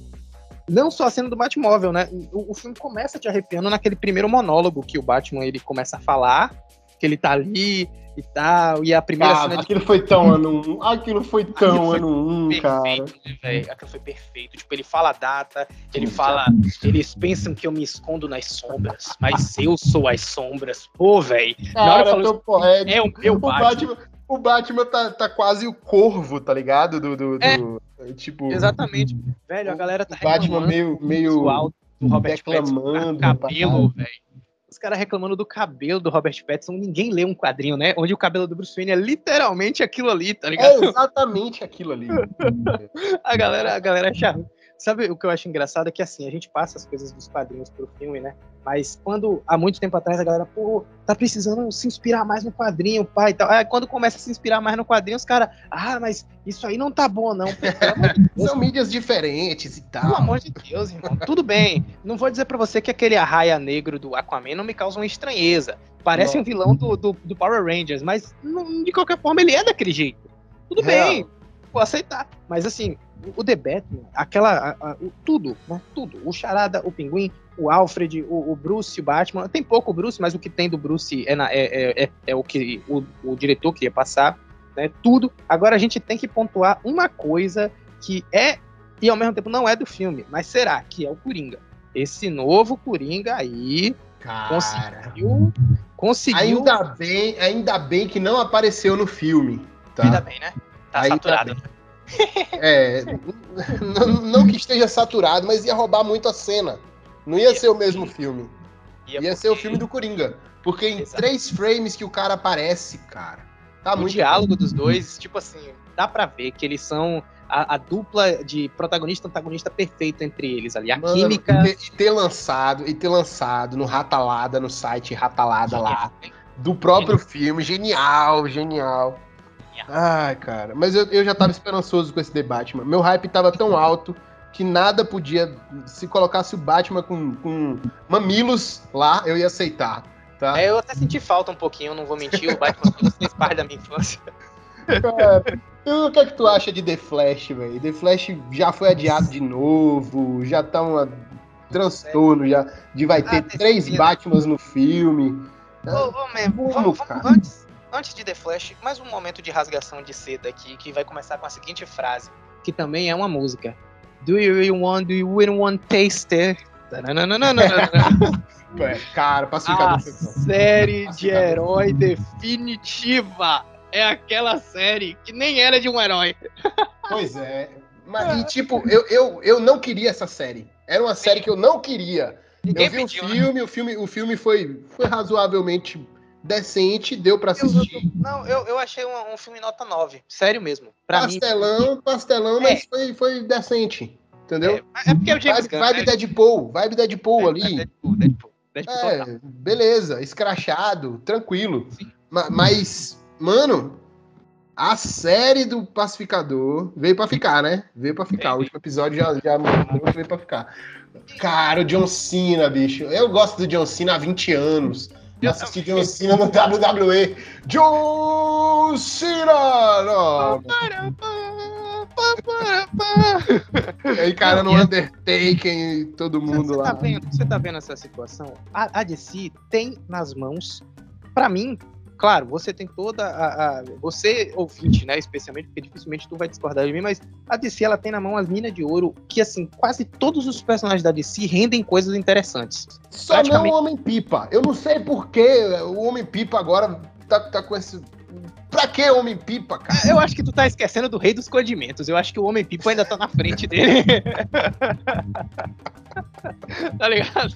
não só a cena do Batmóvel, né? O, o filme começa te arrepiando naquele primeiro monólogo que o Batman ele começa a falar, que ele tá ali, e tal. E a primeira ah, cena Aquilo de... foi tão ano 1. Aquilo foi tão aquilo ano 1, cara. Né, aquilo foi perfeito. Tipo, ele fala a data, ele fala. Eles pensam que eu me escondo nas sombras, mas eu sou as sombras. Pô, velho. Na hora falou, poético. É o meu Batman. Batman. O Batman tá, tá quase o corvo, tá ligado? Do, do, é, do tipo. Exatamente. Velho, a galera tá o Batman meio, meio do Robert reclamando. cabelo, velho os caras reclamando do cabelo do Robert Pattinson, ninguém lê um quadrinho, né? Onde o cabelo do Bruce Wayne é literalmente aquilo ali, tá ligado? É exatamente aquilo ali. a galera, a galera acha Sabe o que eu acho engraçado é que assim, a gente passa as coisas dos quadrinhos pro filme, né? Mas quando há muito tempo atrás a galera, pô, tá precisando se inspirar mais no quadrinho, pai e tal. Aí quando começa a se inspirar mais no quadrinho, os caras, ah, mas isso aí não tá bom, não. De São mídias diferentes e tal. Pelo amor de Deus, irmão. Tudo bem. Não vou dizer para você que aquele arraia negro do Aquaman não me causa uma estranheza. Parece não. um vilão do, do, do, Power Rangers, mas não, de qualquer forma ele é daquele jeito. Tudo Real. bem, vou aceitar. Mas assim, o The Batman, aquela. A, a, o, tudo, né? Tudo. O Charada, o Pinguim, o Alfred, o, o, Bruce, o Batman. Tem pouco Bruce, mas o que tem do Bruce é, na, é, é, é, é, o que o, o diretor queria passar. Né? Tudo. Agora a gente tem que pontuar uma coisa que é, e ao mesmo tempo não é do filme, mas será que é o Coringa. Esse novo Coringa aí, Cara. Conseguiu. Conseguiu. Ainda bem, ainda bem que não apareceu no filme. Tá? Ainda bem, né? Tá Ainda saturado. bem. É, não, não que esteja saturado, mas ia roubar muito a cena. Não ia Ia. ser o mesmo filme. Ia Ia ser o porque filme do Coringa. Porque em Exato. três frames que o cara aparece, cara. Tá O muito diálogo dos dois, tipo assim, dá pra ver que eles são a, a dupla de protagonista e antagonista perfeita entre eles ali. A Mano, química. E ter, e ter lançado, e ter lançado no Ratalada, no site Ratalada lá, do próprio filme. Genial, genial. Ai, cara. Mas eu, eu já tava esperançoso com esse The Batman. Meu hype tava tão alto que nada podia. Se colocasse o Batman com, com mamilos lá, eu ia aceitar. Tá? É, eu até senti falta um pouquinho, não vou mentir, o Batman fez parte da minha infância. Cara, o que é que tu acha de The Flash, velho? The Flash já foi adiado de novo, já tá um transtorno já de vai ter Ah, três terceira. Batmans no filme. Ô, ô, man, Vamos, vamos, cara. vamos, antes, de The Flash, mais um momento de rasgação de seda aqui, que vai começar com a seguinte frase, que também é uma música. Do you really want, do you really want taste it? Tananana. É, Cara, pacificador A bom. série de herói definitiva. É aquela série que nem era de um herói. Pois é. Mas, e, tipo, eu, eu, eu não queria essa série. Era uma série que eu não queria. Ninguém eu vi pediu, o né? filme, o filme, o filme foi, foi razoavelmente decente, deu pra Eu- assistir. Não, eu, eu achei um, um filme nota 9. Sério mesmo. Pra mim. pastelão, pastelão, mas foi, foi decente. Entendeu? É, é porque é o James Vibe, Gunn. vibe né? Deadpool, vibe Deadpool ali. Deadpool, Deadpool. Deadpool total. É, beleza, escrachado, tranquilo. Ma- Mas, mano, a série do Pacificador veio pra ficar, né? Veio pra ficar. O último episódio já, já veio pra ficar. Cara, o John Cena, bicho. Eu gosto do John Cena há 20 anos. Assisti John Cena no WWE. John Cena! Não, e aí, cara, no Undertaker e todo mundo você lá. Tá vendo, você tá vendo essa situação? A, a DC tem nas mãos, pra mim, claro, você tem toda a, a- Você, ouvinte, né? Especialmente, porque dificilmente tu vai discordar de mim, mas a DC ela tem na mão as minas de ouro que, assim, quase todos os personagens da DC rendem coisas interessantes. Só não o Homem-Pipa. Eu não sei por que o Homem-Pipa agora tá, tá com esse. Pra que Homem-Pipa, cara? Eu acho que tu tá esquecendo do Rei dos Condimentos. Eu acho que o Homem-Pipo ainda tá na frente dele. tá ligado?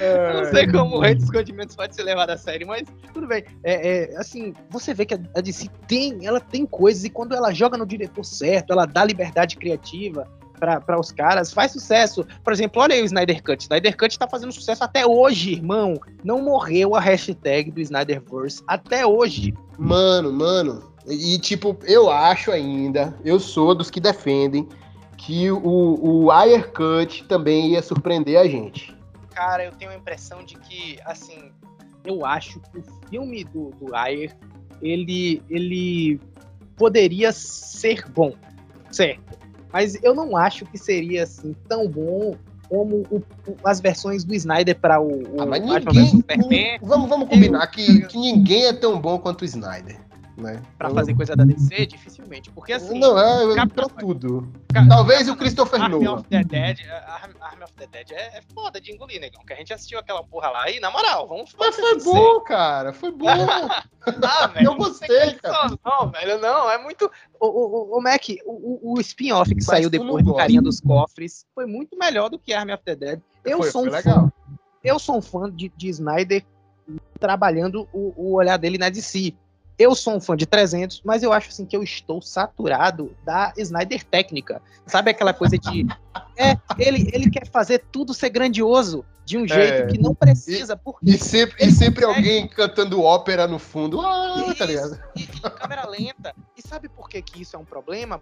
Eu não sei como o Rei dos Condimentos pode ser levado a sério, mas tudo bem. É, é, assim, você vê que a, a DC tem, ela tem coisas e quando ela joga no diretor certo, ela dá liberdade criativa para os caras, faz sucesso. Por exemplo, olha aí o Snyder Cut. Snyder Cut tá fazendo sucesso até hoje, irmão. Não morreu a hashtag do Snyderverse até hoje. Mano, mano. E, tipo, eu acho ainda, eu sou dos que defendem que o, o Ayer Cut também ia surpreender a gente. Cara, eu tenho a impressão de que, assim, eu acho que o filme do, do Ayer, ele, ele poderia ser bom, certo? Mas eu não acho que seria, assim, tão bom como o- as versões do Snyder para o, o Ah, mas Batman ninguém. vs Superman, Vamos, vamos combinar que, que ninguém é tão bom quanto o Snyder. Né? pra Eu- fazer coisa da DC, dificilmente. Porque, assim, Não, é, Cap- pra tudo. ca- Talvez o Christopher Army Nolan. of the Dead, Army, Army of the Dead é, é foda de engolir, negão. Que a gente assistiu aquela porra lá e, na moral, vamos Mas foi bom, cara. Foi bom. Ah, velho, Eu gostei, cara. Não, velho, não, é muito. O, o, o- Mac, o, o- spin-off que Mas saiu depois do. Carinha dos Cofres foi muito melhor do que Army of the Dead. Eu Foi- sou um foi fã. legal. Eu sou um fã de, de Snyder trabalhando o, o olhar dele na DC. Eu sou um fã de 300, mas eu acho assim que eu estou saturado da Snyder técnica. Sabe aquela coisa de é, ele ele quer fazer tudo ser grandioso de um jeito É. que não precisa, porque E sempre, e sempre consegue. alguém cantando ópera no fundo. Ah, tá ligado? E, e câmera lenta. E sabe por que, que isso é um problema?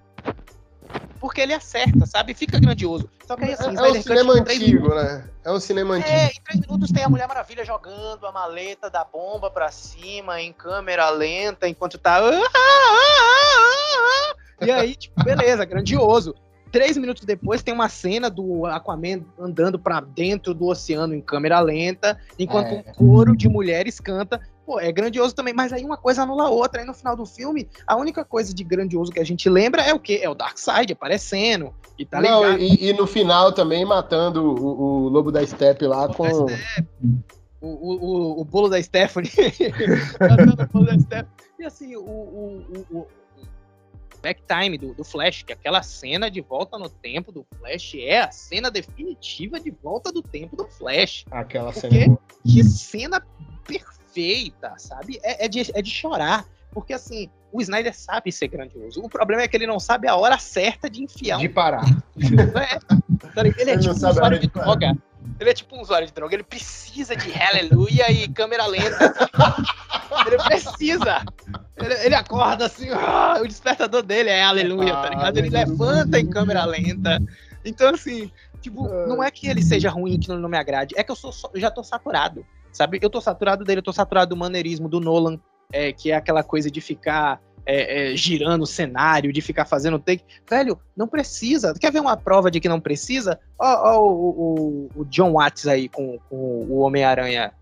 Porque ele acerta, sabe? Fica grandioso. Só que aí assim, É, é um cinema antigo, né? É um cinema antigo. É, em três minutos tem a Mulher Maravilha jogando a maleta da bomba pra cima em câmera lenta, enquanto tá. E aí, tipo, beleza, grandioso. Três minutos depois tem uma cena do Aquaman andando pra dentro do oceano em câmera lenta, enquanto É. um coro de mulheres canta pô, é grandioso também, mas aí uma coisa anula a outra. Aí no final do filme, a única coisa de grandioso que a gente lembra é o quê? É o Darkseid aparecendo e tá Não, ligado. E, e, no final também matando o, o Lobo da Steppe lá com. O, o, o, bolo da Stephanie. matando o bolo da Stephanie. E assim, o, o, o, backtime do, do Flash, que aquela cena de volta no tempo do Flash é a cena definitiva de volta do tempo do Flash. Aquela Porque, cena. Que cena perfeita, sabe? É, é, de, é de chorar. Porque assim, o Snyder sabe ser grandioso. O problema é que ele não sabe a hora certa de enfiar. De parar. É, ele é ele tipo um usuário de droga. Ele é tipo um usuário de droga. Ele precisa de aleluia e câmera lenta. ele precisa. Ele, ele acorda assim, ah, o despertador dele é aleluia, tá ligado? Ele levanta em câmera lenta. Então, assim, tipo, não é que ele seja ruim, que não me agrade, é que eu, sou, eu já tô saturado, sabe? Eu tô saturado dele, eu tô saturado do maneirismo do Nolan, é, que é aquela coisa de ficar é, é, girando o cenário, de ficar fazendo take. Velho, não precisa. Quer ver uma prova de que não precisa? Ó, ó o, o, o, John Watts aí com, com o Homem-Aranha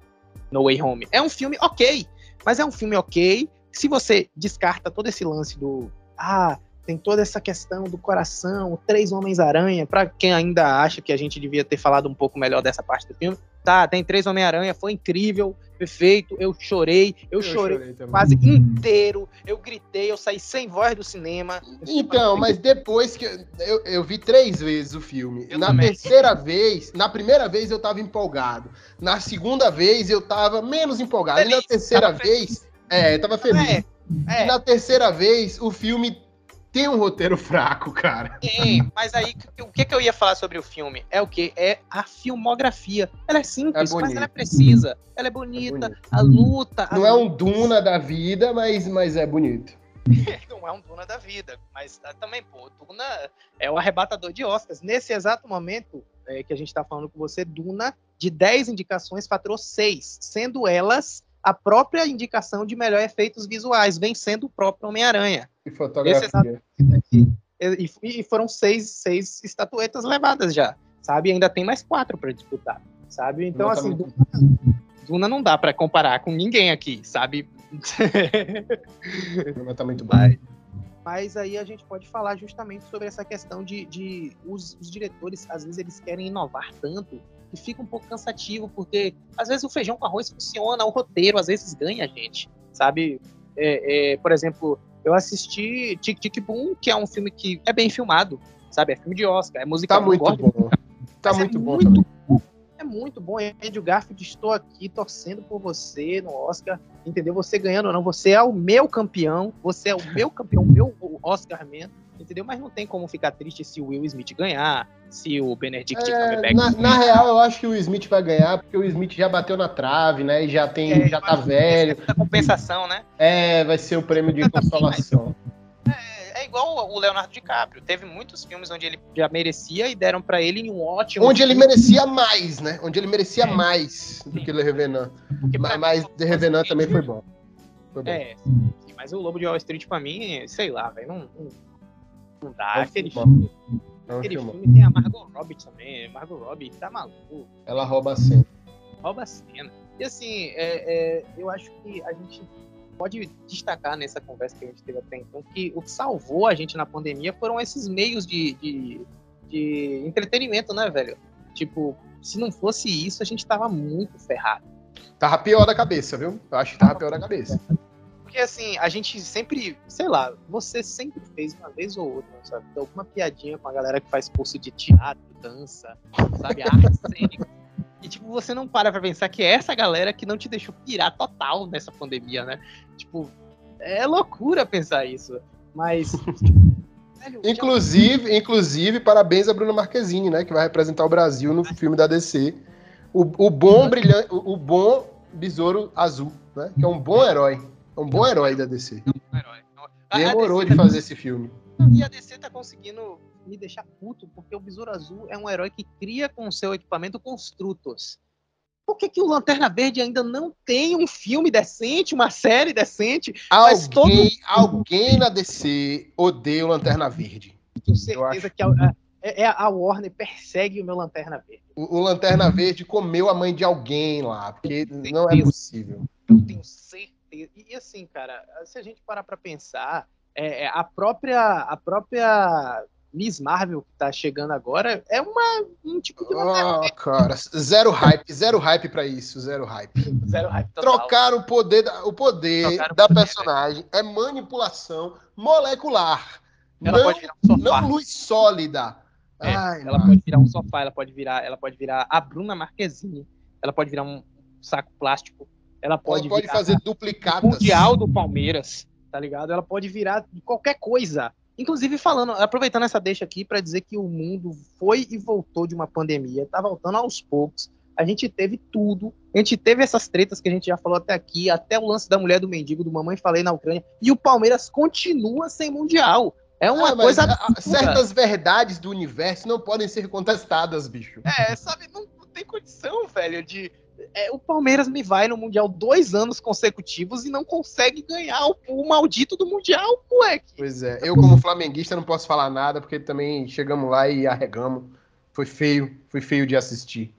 No Way Home. É um filme ok, mas é um filme ok se você descarta todo esse lance do. Ah, tem toda essa questão do coração, três Homens-Aranha, para quem ainda acha que a gente devia ter falado um pouco melhor dessa parte do filme. Tá, tem três Homem-Aranha, foi incrível, perfeito, eu chorei, eu, eu chorei, chorei quase inteiro, eu gritei, eu saí sem voz do cinema. Então, mas depois que eu, eu vi três vezes o filme, eu na também. terceira vez, na primeira vez eu tava empolgado, na segunda vez eu tava menos empolgado, feliz, e na terceira vez é, tava feliz. É, é. E na terceira vez, o filme tem um roteiro fraco, cara. Tem, mas aí o que, que eu ia falar sobre o filme? É o que? É a filmografia. Ela é simples, é mas ela é precisa. Ela é bonita, é a luta. Não a é um Duna da vida, mas, mas é bonito. não é um Duna da vida, mas tá também, pô, Duna é o arrebatador de Oscars. Nesse exato momento é, que a gente tá falando com você, Duna, de 10 indicações, faturou 6, sendo elas a própria indicação de melhor efeitos visuais, vencendo o próprio Homem-Aranha. E fotografia. E, e, foram seis, seis estatuetas levadas já, sabe? E ainda tem mais quatro para disputar, sabe? Então, assim, Duna, Duna, não dá para comparar com ninguém aqui, sabe? Duna tá muito bom. Mas, mas aí a gente pode falar justamente sobre essa questão de, de os, os diretores, às vezes, eles querem inovar tanto que fica um pouco cansativo, porque às vezes o feijão com arroz funciona, o roteiro às vezes ganha a gente, sabe? É, é, por exemplo, eu assisti Tic Tic Boom, que é um filme que é bem filmado, sabe? É filme de Oscar, é musical. Tá muito bom. Tá muito, é bom, muito bom. É muito bom. Andrew Garfield, estou aqui torcendo por você no Oscar, entendeu? Você ganhando ou não, você é o meu campeão, você é o meu campeão, o meu Oscar mesmo entendeu? Mas não tem como ficar triste se o Will Smith ganhar, se o Benedict é, Cumberbatch... Na, na, real, eu acho que o Smith vai ganhar, porque o Smith já bateu na trave, né? E já tem, é, já tá velho. É compensação, né? É, vai ser o prêmio de consolação. É, é, igual o Leonardo DiCaprio. Teve muitos filmes onde ele já merecia e deram para ele um ótimo. Onde filme. ele merecia mais, né? Onde ele merecia é. mais do que Le Revenant. Mas, mas The Revenant também foi bom. Foi bom. É, mas o Lobo de Wall Street, pra mim, sei lá, velho, não, não não dá. É aquele filme, aquele filme tem a Margot Robbie também. Margot Robbie tá maluco. Ela rouba a cena. Rouba a cena. E assim, é, é, eu acho que a gente pode destacar nessa conversa que a gente teve até então que o que salvou a gente na pandemia foram esses meios de, de, de entretenimento, né, velho? Tipo, se não fosse isso, a gente tava muito ferrado. Tava pior da cabeça, viu? Eu acho que tava pior da cabeça. Porque assim, a gente sempre, sei lá, você sempre fez uma vez ou outra, sabe? Alguma piadinha com a galera que faz curso de teatro, dança, sabe? Arte cênica. E, tipo, você não para pra pensar que é essa galera que não te deixou pirar total nessa pandemia, né? Tipo, é loucura pensar isso. Mas. velho, inclusive, já... inclusive, parabéns a Bruna Marquezine, né? Que vai representar o Brasil no filme da DC. O, o bom brilhante, o, o bom besouro azul, né? Que é um bom herói. É um bom herói da DC. É um bom herói. Demorou de tá fazer esse filme. E a DC tá conseguindo me deixar puto, porque o Besouro Azul é um herói que cria com o seu equipamento construtos. Por que, que o Lanterna Verde ainda não tem um filme decente, uma série decente? Alguém, todo... alguém na DC odeia o Lanterna Verde. Tenho certeza que é, é, é, a Warner persegue o meu Lanterna Verde. O, o, Lanterna Verde comeu a mãe de alguém lá, porque não é possível. Eu tenho certeza. E, e assim, cara, se a gente parar pra pensar, é, é, a própria a própria Miss Marvel que tá chegando agora é uma, um tipo de. Oh, cara, zero hype, zero hype pra isso, zero hype. Zero hype total. Trocar o poder, da, o poder da poder, personagem é manipulação molecular. Ela não, pode virar um sofá. Não luz sólida. É, Ai, ela mano. pode virar um sofá, ela pode virar, ela pode virar a Bruna Marquezine, ela pode virar um saco plástico, ela pode, ela pode fazer duplicadas. Mundial do Palmeiras, tá ligado? Ela pode virar qualquer coisa. Inclusive, falando, aproveitando essa deixa aqui para dizer que o mundo foi e voltou de uma pandemia, tá voltando aos poucos. A gente teve tudo, a gente teve essas tretas que a gente já falou até aqui, até o lance da mulher do mendigo, do Mamãe Falei na Ucrânia, e o Palmeiras continua sem Mundial. É uma ah, coisa. certas verdades do universo não podem ser contestadas, bicho. É, sabe, não, não tem condição, velho, de é, o Palmeiras me vai no Mundial dois anos consecutivos e não consegue ganhar o, o maldito do Mundial, moleque. Pois é, eu como flamenguista não posso falar nada, porque também chegamos lá e arregamos. Foi feio, foi feio de assistir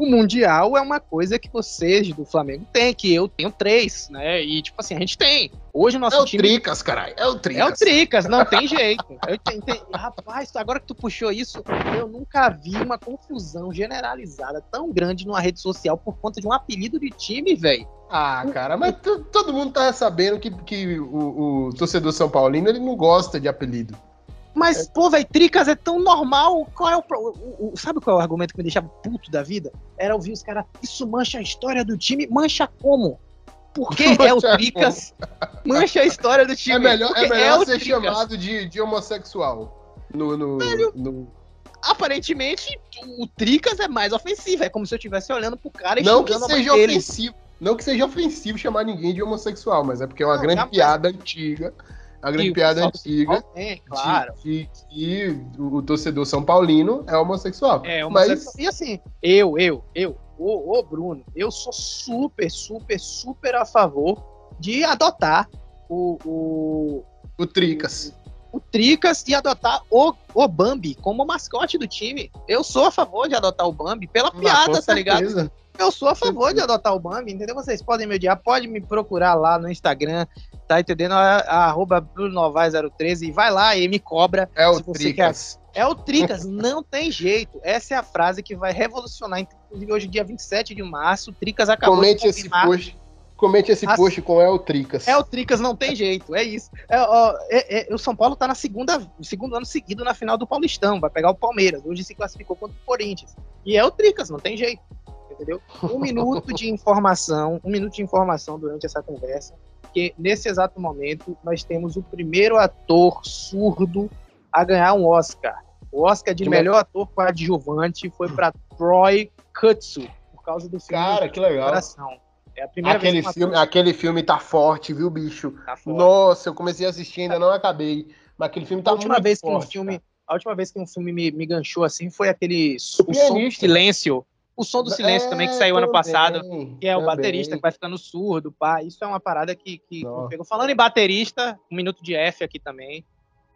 o Mundial é uma coisa que vocês do Flamengo têm, que eu tenho três, né? E, tipo assim, a gente tem. Hoje o nosso é time. É o Tricas, caralho. É o Tricas. É o Tricas, não tem jeito. Eu tentei... Rapaz, agora que tu puxou isso, eu nunca vi uma confusão generalizada tão grande numa rede social por conta de um apelido de time, velho. Ah, cara, mas todo mundo tá sabendo que, que o, o torcedor São Paulino ele não gosta de apelido. Mas, é. pô, velho, Tricas é tão normal. Qual é o, o, o, Sabe qual é o argumento que me deixava puto da vida? Era ouvir os caras, isso mancha a história do time. Mancha como? Porque é o Tricas. Mancha a história do time. É melhor, é melhor é ser chamado de, de homossexual. No, no, Velho, no, Aparentemente, o Tricas é mais ofensivo. É como se eu estivesse olhando pro cara e Não que seja ofensivo. Não que seja ofensivo chamar ninguém de homossexual, mas é porque é uma não, grande piada antiga a grande piada antiga é, claro. de, que o, torcedor São Paulino é homossexual. É, homossexual. Mas... E assim, eu, eu, eu, o, o Bruno, eu sou super, super, super a favor de adotar o. O, o Tricas. O, o Tricas e adotar o, o Bambi como mascote do time. Eu sou a favor de adotar o Bambi pela piada, tá ligado? Eu sou a favor de adotar o Bambi, entendeu? Vocês podem me odiar, pode me procurar lá no Instagram, tá entendendo? A, a arroba BrunoNovaes013 e vai lá e me cobra. É o Tricas. Quer. É o Tricas, não tem jeito. Essa é a frase que vai revolucionar. Inclusive, hoje, dia 27 de março, o Tricas acabou Comente esse post. Comente esse post com É o Tricas. É o Tricas, não tem jeito, é isso. É, ó, é, é, o São Paulo tá na segunda, segundo ano seguido na final do Paulistão, vai pegar o Palmeiras. Hoje se classificou contra o Corinthians. E é o Tricas, não tem jeito. Entendeu? Um minuto de informação, um minuto de informação durante essa conversa porque nesse exato momento nós temos o primeiro ator surdo a ganhar um Oscar. O Oscar de que melhor ator coadjuvante foi para Troy Kutsu, por causa do filme Cara, que legal. Coração. É a primeira aquele vez filme, aquele filme tá forte, viu, bicho? Tá Nossa, eu comecei a assistir, ainda não acabei. Mas aquele filme tá a última muito vez forte, que um filme, A última vez que um filme me, me ganchou assim foi aquele O, o Som do Silêncio, o Som do Silêncio é, também, que saiu também, ano passado, que é o baterista que vai ficando surdo, pá. Isso é uma parada que, que pegou. Falando em baterista, um minuto de F aqui também,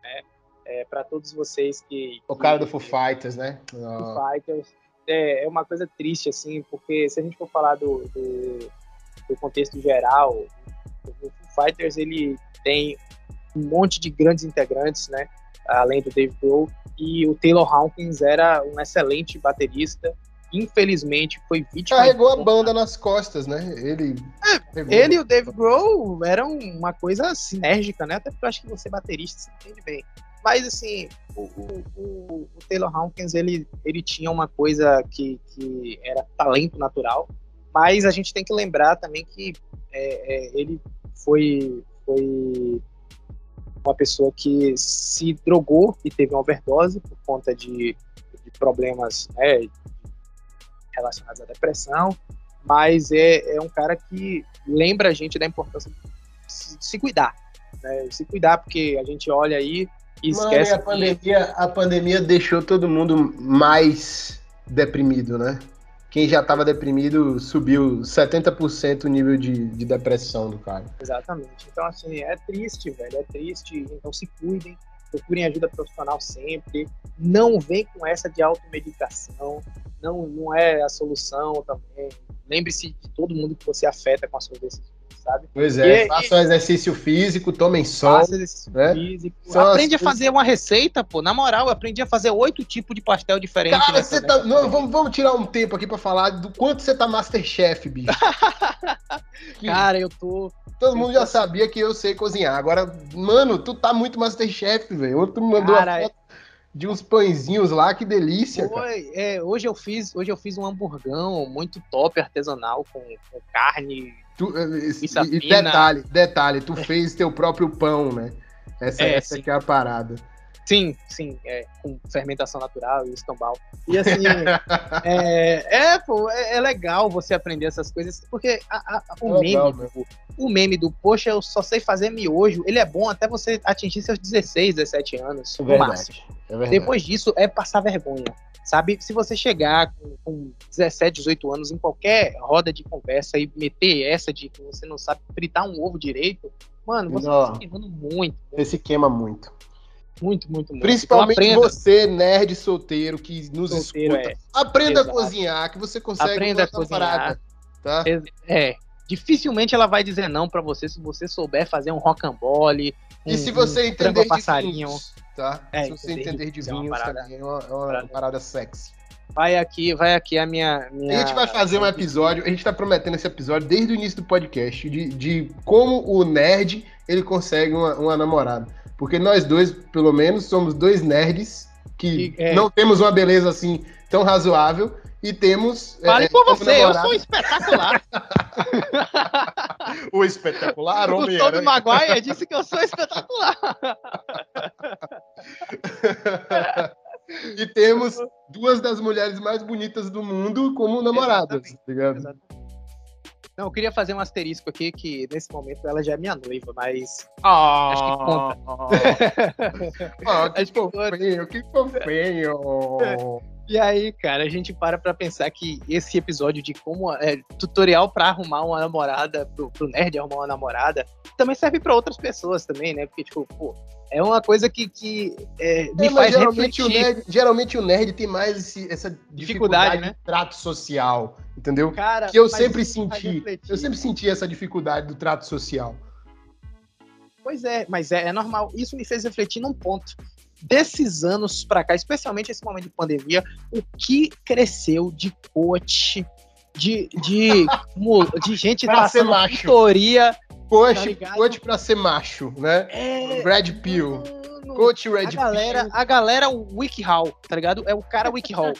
né? É, para todos vocês que. O cara do Foo Fighters, né? Foo Fighters. É, é uma coisa triste, assim, porque se a gente for falar do, do, do contexto geral, o Foo Fighters ele tem um monte de grandes integrantes, né? Além do Dave Grohl. E o Taylor Hawkins era um excelente baterista infelizmente foi vítima. Carregou a banda nas costas, né? Ele. É, ele e o Dave Grohl eram uma coisa sinérgica, né? Até porque eu acho que você baterista se entende bem. Mas assim, o, o, o, o Taylor Hawkins ele, ele tinha uma coisa que, que era talento natural, mas a gente tem que lembrar também que é, é, ele foi, foi uma pessoa que se drogou e teve uma overdose por conta de, de problemas né, relacionados à depressão, mas é, é um cara que lembra a gente da importância de se, de se cuidar, né? Se cuidar, porque a gente olha aí e esquece. Mano, a, pandemia, a pandemia deixou todo mundo mais deprimido, né? Quem já estava deprimido subiu 70% o nível de, de depressão do cara. Exatamente. Então, assim, é triste, velho. É triste. Então se cuidem. Procurem ajuda profissional sempre. Não vem com essa de automedicação. Não, não é a solução também. Lembre-se de todo mundo que você afeta com as suas decisões sabe? Pois é, e, faça e... exercício físico, tomem sol. Faça exercício né? físico. São aprende a fazer uma receita, pô. Na moral, eu aprendi a fazer oito tipos de pastel diferentes. Cara, você tá. Não, vamos, vamos tirar um tempo aqui pra falar do quanto você tá Masterchef, bicho. Cara, eu tô. Todo mundo já sabia que eu sei cozinhar. Agora, mano, tu tá muito Masterchef, velho. Outro me mandou Cara, foto de uns pãezinhos lá, que delícia. Foi, é, hoje eu fiz, hoje eu fiz um hamburgão muito top artesanal com, com carne. Tu, e, e detalhe, detalhe, tu fez teu próprio pão, né? Essa, é, essa que é a parada. Sim, sim, é, com fermentação natural e escambau. E assim, é, é, pô, é, é, legal você aprender essas coisas, porque a, a, o, é legal, meme, do, o meme do, poxa, eu só sei fazer miojo, ele é bom até você atingir seus 16, 17 anos, no máximo. É Depois disso, é passar vergonha. Sabe, se você chegar com, com 17, 18 anos em qualquer roda de conversa e meter essa de que você não sabe fritar um ovo direito, mano, você não, tá se queimando muito. Você se queima muito. Muito, muito, muito. Principalmente então, você, nerd solteiro, que nos solteiro, escuta. É. Aprenda Exato. a cozinhar, que você consegue Aprenda a cozinhar. Parada, tá? É. Dificilmente ela vai dizer não para você se você souber fazer um rocambole. Um, e se você um entender passarinho, vinhos, tá? É, se você entender de vinhos, é uma parada, também é uma, é uma parada. parada sexy. Vai aqui, vai aqui a minha, minha, A gente vai fazer um episódio, a gente tá prometendo esse episódio desde o início do podcast, de, de como o nerd ele consegue uma, uma namorada. Porque nós dois, pelo menos, somos dois nerds que é. não temos uma beleza assim tão razoável e temos. É, Fale é, por você, namorado. eu sou espetacular. o espetacular homem. O Tobey Maguire disse que eu sou espetacular. e temos duas das mulheres mais bonitas do mundo como namoradas, Exatamente. tá ligado? Exatamente. Não, eu queria fazer um asterisco aqui, que nesse momento ela já é minha noiva, mas. Oh, acho que conta. Oh, que fofinho, que fofinho. E aí, cara, a gente para pra pensar que esse episódio de como é tutorial para arrumar uma namorada, pro, pro nerd arrumar uma namorada, também serve para outras pessoas também, né? Porque, tipo, pô, é uma coisa que, que é, me é, faz geralmente refletir. O nerd, geralmente o nerd tem mais esse, essa dificuldade, dificuldade né? de trato social, entendeu? Cara, que eu sempre senti. Eu sempre senti essa dificuldade do trato social. Pois é, mas é, é normal. Isso me fez refletir num ponto desses anos para cá, especialmente esse momento de pandemia, o que cresceu de coach, de, de, de gente pra passando mentoria. Coach, tá coach pra ser macho, né? É, Red Pill. Coach Red a galera, Pill. A galera WikiHow, tá ligado? É o cara WikiHow.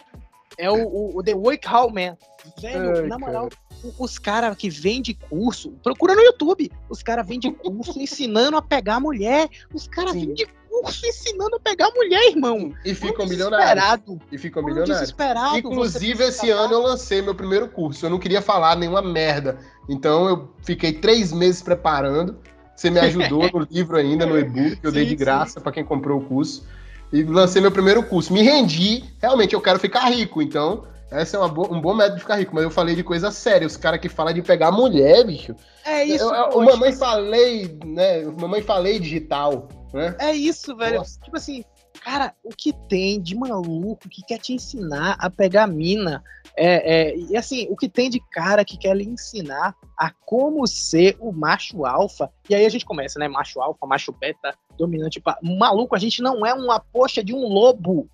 é o, o, o The WikiHow Man. Velho, Ai, na moral, cara os caras que vendem curso, procura no YouTube, os caras vendem curso ensinando a pegar mulher, os caras vendem curso ensinando a pegar mulher, irmão. E ficam milionários. E ficam milionários. Desesperado. Inclusive, esse ano eu lancei meu primeiro curso. Eu não queria falar nenhuma merda. Então, eu fiquei três meses preparando. Você me ajudou no livro ainda, no e-book, que eu sim, dei de graça para quem comprou o curso. E lancei meu primeiro curso. Me rendi. Realmente, eu quero ficar rico. Então, essa é uma bo um bom método de ficar rico, mas eu falei de coisa séria. Os caras que falam de pegar mulher, bicho. É isso. Eu, eu, mamãe falei, né? Mamãe falei digital, né? É isso, velho. Nossa. Tipo assim, cara, o que tem de maluco que quer te ensinar a pegar mina? É, é, e assim, o que tem de cara que quer lhe ensinar a como ser o macho alfa? E aí a gente começa, né? Macho alfa, macho beta, dominante. Maluco, a gente não é uma poxa de um lobo.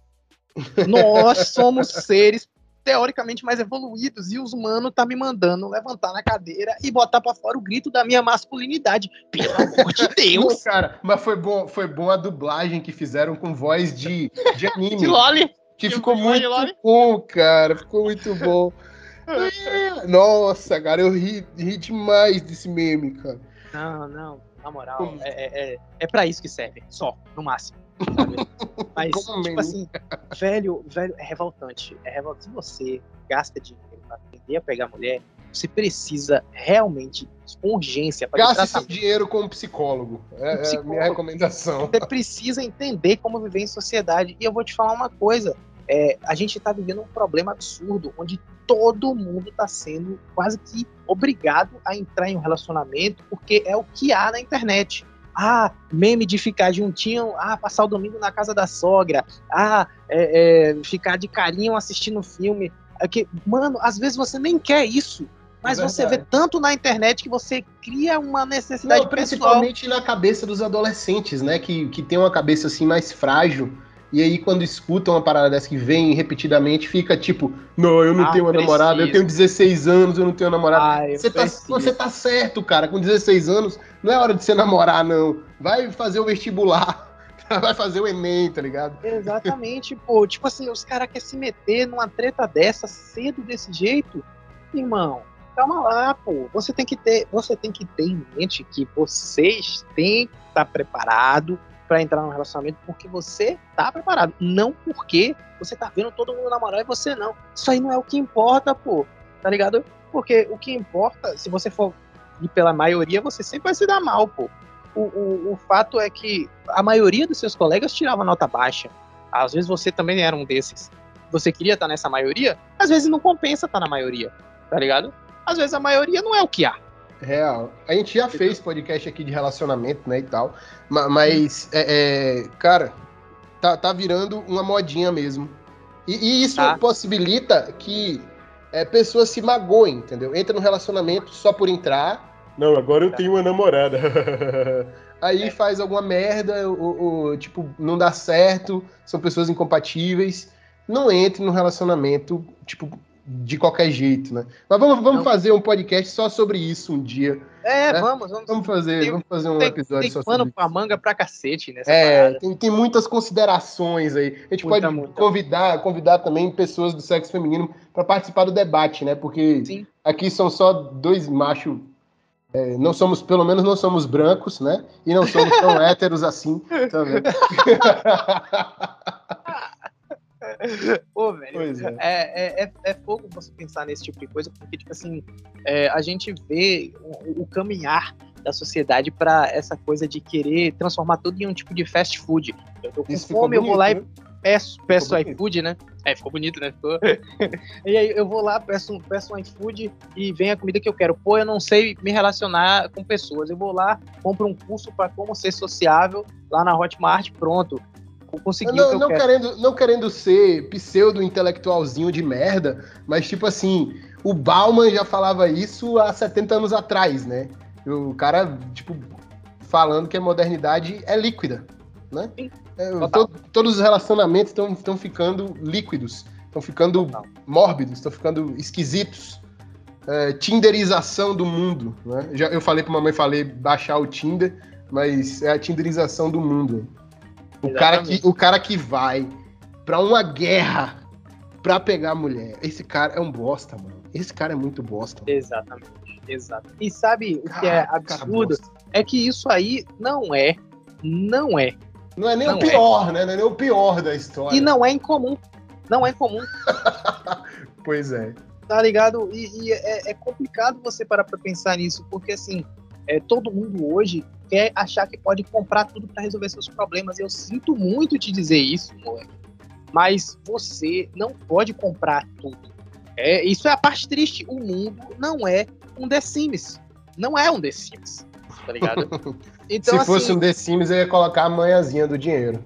Nós somos seres teoricamente mais evoluídos e os humanos tá me mandando levantar na cadeira e botar para fora o grito da minha masculinidade. Pelo amor de Deus! Não, cara, mas foi bom, foi bom a dublagem que fizeram com voz de, de anime. de Loli. Que ficou muito bom, cara. Ficou muito bom. Nossa, cara, eu ri, ri demais desse meme, cara. Não, não, na moral, é, é, é, é pra isso que serve, só, no máximo. Mas, tipo assim, velho, velho, é revoltante. É revoltante. Se você gasta dinheiro pra aprender a pegar mulher, você precisa realmente, com urgência, Gaste esse dinheiro com um psicólogo. É, um psicólogo. é a minha recomendação. Você precisa entender como viver em sociedade. E eu vou te falar uma coisa. É, a gente está vivendo um problema absurdo, onde todo mundo está sendo quase que obrigado a entrar em um relacionamento, porque é o que há na internet Ah, meme de ficar juntinho, ah, passar o domingo na casa da sogra, ah, é, é, ficar de carinho assistindo filme. É que, mano, às vezes você nem quer isso. Mas é você vê tanto na internet que você cria uma necessidade Não, principalmente pessoal. na cabeça dos adolescentes, né? Que, que tem uma cabeça assim mais frágil. E aí, quando escutam uma parada dessa que vem repetidamente, fica tipo, não, eu não ah, tenho uma preciso. namorada, eu tenho 16 anos, eu não tenho namorada. Ah, você, tá, você tá certo, cara, com 16 anos, não é hora de você namorar, não. Vai fazer o vestibular. Vai fazer o Enem, tá ligado? Exatamente, pô. Tipo assim, os caras querem se meter numa treta dessa cedo desse jeito. Irmão, calma lá, pô. Você tem que ter, você tem que ter em mente que vocês têm que estar preparado para entrar no relacionamento porque você tá preparado, não porque você tá vendo todo mundo namorar e você não. Isso aí não é o que importa, pô. Tá ligado? Porque o que importa, se você for ir pela maioria, você sempre vai se dar mal, pô. O, o, o fato é que a maioria dos seus colegas tirava nota baixa. Às vezes você também era um desses. Você queria estar nessa maioria, às vezes não compensa estar na maioria, tá ligado? às vezes a maioria não é o que há. Real. A gente já fez podcast aqui de relacionamento, né, e tal. Mas, é, é, cara, tá, tá virando uma modinha mesmo. E, e isso tá. possibilita que é, pessoas se magoem, entendeu? Entra no relacionamento só por entrar. Não, agora eu tá. tenho uma namorada. Aí é. faz alguma merda, ou, ou, tipo, não dá certo, são pessoas incompatíveis. Não entre no relacionamento, tipo, de qualquer jeito, né? Mas vamos, vamos fazer um podcast só sobre isso um dia. É, né? vamos, vamos. Vamos fazer, tem, vamos fazer um tem, episódio tem só sobre isso. pra manga pra cacete nessa É, tem, tem, muitas considerações aí. A gente muita, pode muita. convidar, convidar também pessoas do sexo feminino para participar do debate, né? Porque Sim. aqui são só dois machos é, não somos, pelo menos não somos brancos, né? E não somos tão héteros assim também. Pô, velho, é. É, é, é, fogo você pensar nesse tipo de coisa, porque, tipo assim, é, a gente vê o, o caminhar da sociedade para essa coisa de querer transformar tudo em um tipo de fast food. Eu tô com Isso fome, eu vou lá né? e peço, peço iFood, né? É, ficou bonito, né? Ficou... e aí eu vou lá, peço, peço um iFood e vem a comida que eu quero. Pô, eu não sei me relacionar com pessoas. Eu vou lá, compro um curso para como ser sociável lá na Hotmart, pronto conseguir não, não querendo Não querendo ser pseudo-intelectualzinho de merda, mas tipo assim, o Bauman já falava isso há 70 anos atrás, né? O cara, tipo, falando que a modernidade é líquida, né? É, to, todos os relacionamentos estão ficando líquidos, estão ficando Total. mórbidos, estão ficando esquisitos. É, tinderização do mundo, né? Já, eu falei pra mamãe, falei baixar o Tinder, mas é a tinderização do mundo. O cara, que, o cara que vai pra uma guerra pra pegar a mulher. Esse cara é um bosta, mano. Esse cara é muito bosta. Mano. Exatamente. Exato. E sabe o que é absurdo? É que isso aí não é. Não é. Não é nem não o pior, é. né? Não é nem o pior da história. E não é incomum. Não é comum. pois é. Tá ligado? E, e é, é, complicado você parar pra pensar nisso, porque assim, é, todo mundo hoje quer achar que pode comprar tudo para resolver seus problemas. Eu sinto muito te dizer isso, moleque. Mas você não pode comprar tudo. É, isso é a parte triste. O mundo não é um The Sims. Não é um The Sims. Tá ligado? Então, Se fosse assim, um The Sims, eu ia colocar a manhãzinha do dinheiro.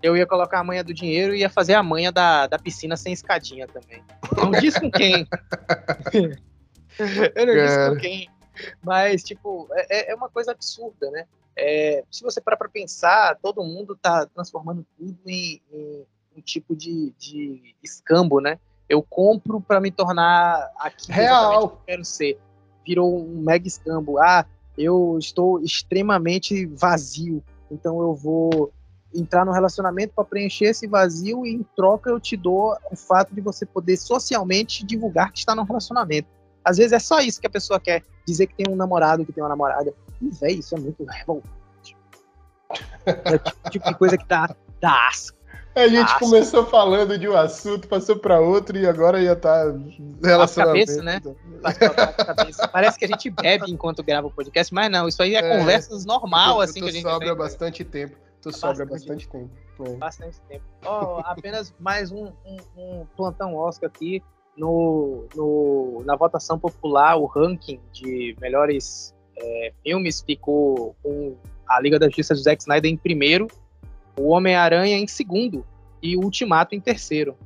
Eu ia colocar a manha do dinheiro e ia fazer a manha da, da piscina sem escadinha também. Não diz com quem. eu não disse com quem. Mas, tipo, é, é, é uma coisa absurda, né? É, se você parar para pensar, todo mundo está transformando tudo em, em um tipo de, de escambo, né? Eu compro para me tornar aqui real que eu quero ser. Virou um mega escambo. Ah, eu estou extremamente vazio, então eu vou entrar no relacionamento para preencher esse vazio e em troca eu te dou o fato de você poder socialmente divulgar que está no relacionamento. Às vezes é só isso que a pessoa quer, dizer que tem um namorado, que tem uma namorada. E, velho, isso é muito revoltante. É o tipo de coisa que dá, dá asco. A gente asco. começou falando de um assunto, passou para outro e agora já tá relacionamento. Cabeça, né? Parece que a gente bebe enquanto grava o podcast, mas não, isso aí é, é conversas normal, assim, que a gente sobra bastante tempo. Tu sobra bastante, bastante tempo. tempo. Bastante tempo. Oh, apenas mais um, um, um plantão Oscar aqui no, no, na votação popular, o ranking de melhores é, filmes ficou com a Liga da Justiça do Zack Snyder em primeiro, o Homem-Aranha em segundo e o Ultimato em terceiro.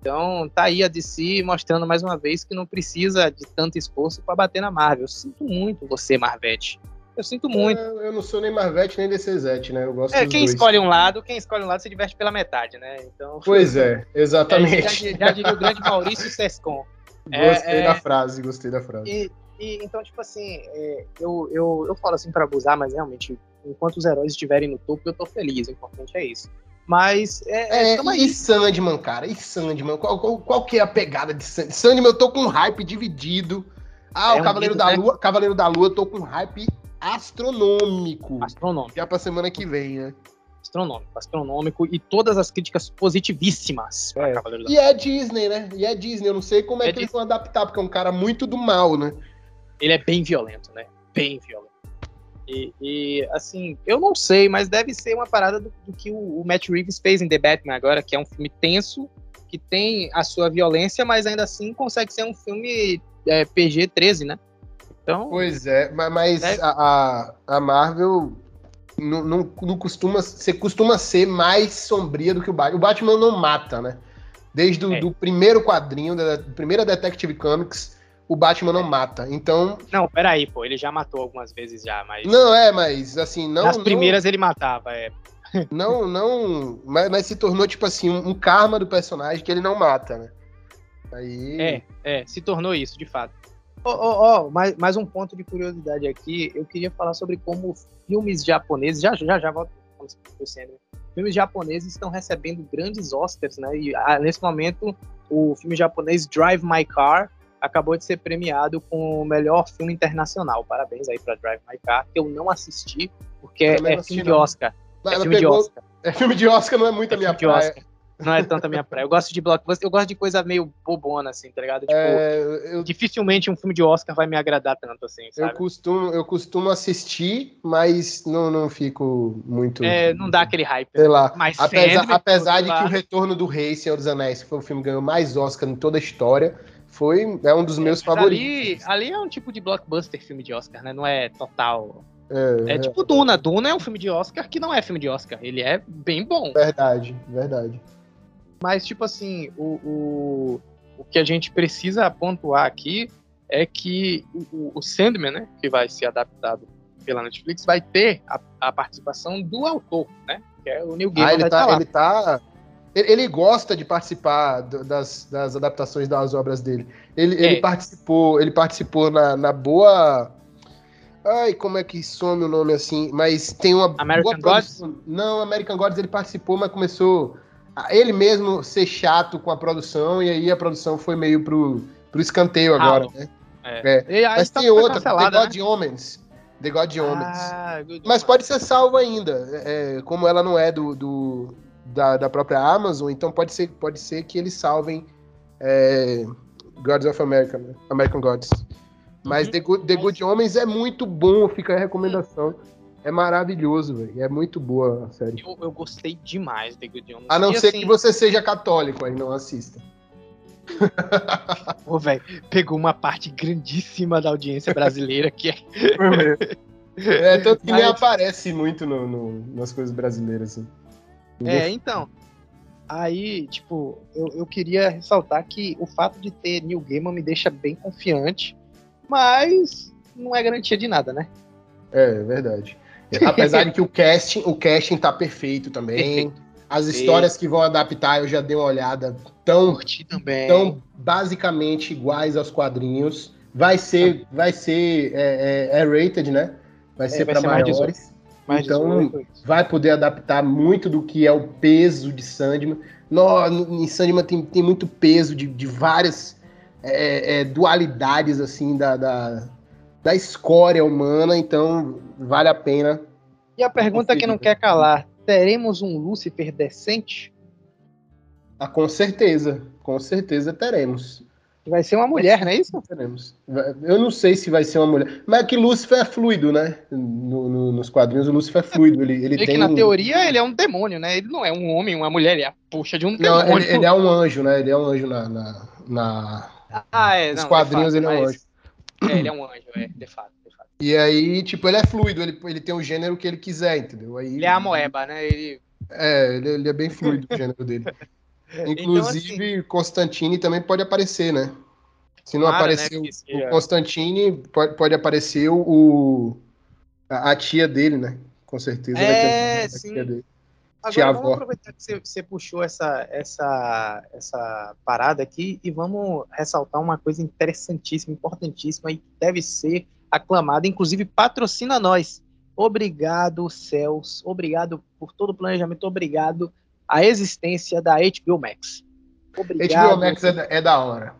Então tá aí a DC mostrando mais uma vez que não precisa de tanto esforço para bater na Marvel. Sinto muito você, Marvete. Eu sinto muito. Eu, eu não sou nem Marvete nem DCZ, né? Eu gosto É, quem dois. escolhe um lado, quem escolhe um lado se diverte pela metade, né? Então, pois é, exatamente. É, já, já diria o grande Maurício Sescon. Gostei é, da é, frase, gostei da frase. E, e, então, tipo assim, é, eu, eu, eu falo assim para abusar, mas realmente, enquanto os heróis estiverem no topo, eu tô feliz. O importante é isso. Mas é. é e Sandman, cara? E Sandman? Qual, qual, qual, que é a pegada de Sandman? Sandman, eu tô com um hype dividido. Ah, é o Cavaleiro da né? Lua. Cavaleiro da Lua, eu tô com um hype astronômico. Astronômico. Já pra semana que vem, né? Astronômico, astronômico. E todas as críticas positivíssimas é. Cavaleiro da. E é Disney, né? E é Disney. Eu não sei como é, é que Disney. eles vão adaptar, porque é um cara muito do mal, né? Ele é bem violento, né? Bem violento. E, e, assim, eu não sei, mas deve ser uma parada do, do que o, o, Matt Reeves fez em The Batman agora, que é um filme tenso, que tem a sua violência, mas ainda assim consegue ser um filme é, PG-13, né? Então, pois é, mas deve... a, a Marvel não, não, não, costuma, você costuma ser mais sombria do que o Batman. O Batman não mata, né? Desde o é. do primeiro quadrinho, da primeira Detective Comics, o Batman não mata. Então. Não, peraí, pô, ele já matou algumas vezes já, mas. Não, é, mas assim, não. Nas primeiras não... ele matava, é. Não, não. Mas, mas, se tornou, tipo assim, um, um, karma do personagem que ele não mata, né? Aí. É, é, se tornou isso, de fato. Oh, oh, oh, mais, mais um ponto de curiosidade aqui. Eu queria falar sobre como filmes japoneses. Já, já, já volto filmes japoneses estão recebendo grandes Oscars, né? E ah, nesse momento, o filme japonês Drive My Car acabou de ser premiado com o melhor filme internacional. Parabéns aí para Drive My Car, que eu não assisti, porque é, filme de Oscar. é filme pegou... de Oscar. É filme de Oscar, não é muito é a minha praia. Não é tanto a minha praia. Eu gosto de blockbuster, eu gosto de coisa meio bobona, assim, tá ligado? Tipo, é, eu... dificilmente um filme de Oscar vai me agradar tanto, assim, sabe? Eu costumo, eu costumo assistir, mas não, não fico muito... É, não dá aquele hype. Sei lá. Mas apesar, apesar de que o Retorno do Rei, Senhor dos Anéis, que foi o filme que ganhou mais Oscar em toda a história, foi é um dos meus é, favoritos. Ali, ali é um tipo de blockbuster filme de Oscar, né? Não é total. É, é tipo Duna. Duna é um filme de Oscar que não é filme de Oscar. Ele é bem bom. Verdade, verdade. Mas, tipo assim, o, o, o que a gente precisa pontuar aqui é que o, o Sandman, né? Que vai ser adaptado pela Netflix, vai ter a, a participação do autor, né? Que é o Neil Gaiman. Ah, ele tá, ele tá ele gosta de participar das, das adaptações das obras dele. Ele, é. ele participou, ele participou na, na boa. Ai, como é que some o nome assim? Mas tem uma. American Gods? Não, American Gods ele participou, mas começou ele mesmo ser chato com a produção, e aí a produção foi meio pro, pro escanteio agora, ah, né? É. é. Mas tá tem outra, The God né? Omens. The God Omens. Ah, mas pode ser salvo ainda. É, como ela não é do, do da, da própria Amazon, então pode ser, pode ser que eles salvem é, Gods of America, né? American Gods. Mas uhum. The, Good, The Good Homens é muito bom, fica a recomendação. É maravilhoso, velho. É muito boa a série. Eu, eu gostei demais de Good Homens. A não e ser assim... que você seja católico, aí não assista. Pô, velho, pegou uma parte grandíssima da audiência brasileira que é. é, tanto que Mas... nem aparece muito no, no, nas coisas brasileiras, assim. É, então. Aí, tipo, eu, eu queria ressaltar que o fato de ter New Gaiman me deixa bem confiante, mas não é garantia de nada, né? É, é verdade. Apesar de que o casting, o casting tá perfeito também. Perfeito. As histórias que vão adaptar, eu já dei uma olhada, tão, tão basicamente iguais aos quadrinhos. Vai ser, vai ser é, é, é rated, né? Vai é, ser é, para maiores. Mais então, vai poder adaptar muito do que é o peso de Sandman. No, em Sandman tem, tem muito peso de, de várias é, é, dualidades, assim, da, da, da escória humana, então vale a pena. E a pergunta que não quer calar: teremos um Lúcifer decente? Ah, com certeza, com certeza teremos. Vai ser uma mulher, não é isso? Teremos. Eu não sei se vai ser uma mulher. Mas é que Lúcifer é fluido, né? No, no, nos quadrinhos, o Lúcifer é fluido. Ele, ele é tem que na teoria ele é um demônio, né? Ele não é um homem, uma mulher, ele é a puxa de um demônio. Não, ele, ele, é um anjo, né? Ele é um anjo na. na, na... Ah, é. Nos não, quadrinhos fato, ele é um anjo. É, ele é um anjo, é, de fato. De fato. E aí, tipo, ele é fluido, ele, ele tem o gênero que ele quiser, entendeu? Aí, ele é a moeba, né? Ele... É, ele, ele é bem fluido o gênero dele. Inclusive, então, assim, Constantine também pode aparecer, né? Se não claro, aparecer né, o, o Constantine, pode, pode aparecer o, a, a tia dele, né? Com certeza. É, sim. Agora vamos aproveitar que você, você, puxou essa, essa, essa parada aqui e vamos ressaltar uma coisa interessantíssima, importantíssima e deve ser aclamada, inclusive patrocina nós. Obrigado, Céus. Obrigado por todo o planejamento. Obrigado à existência da HBO Max. Obrigado. HBO Max é, é da hora.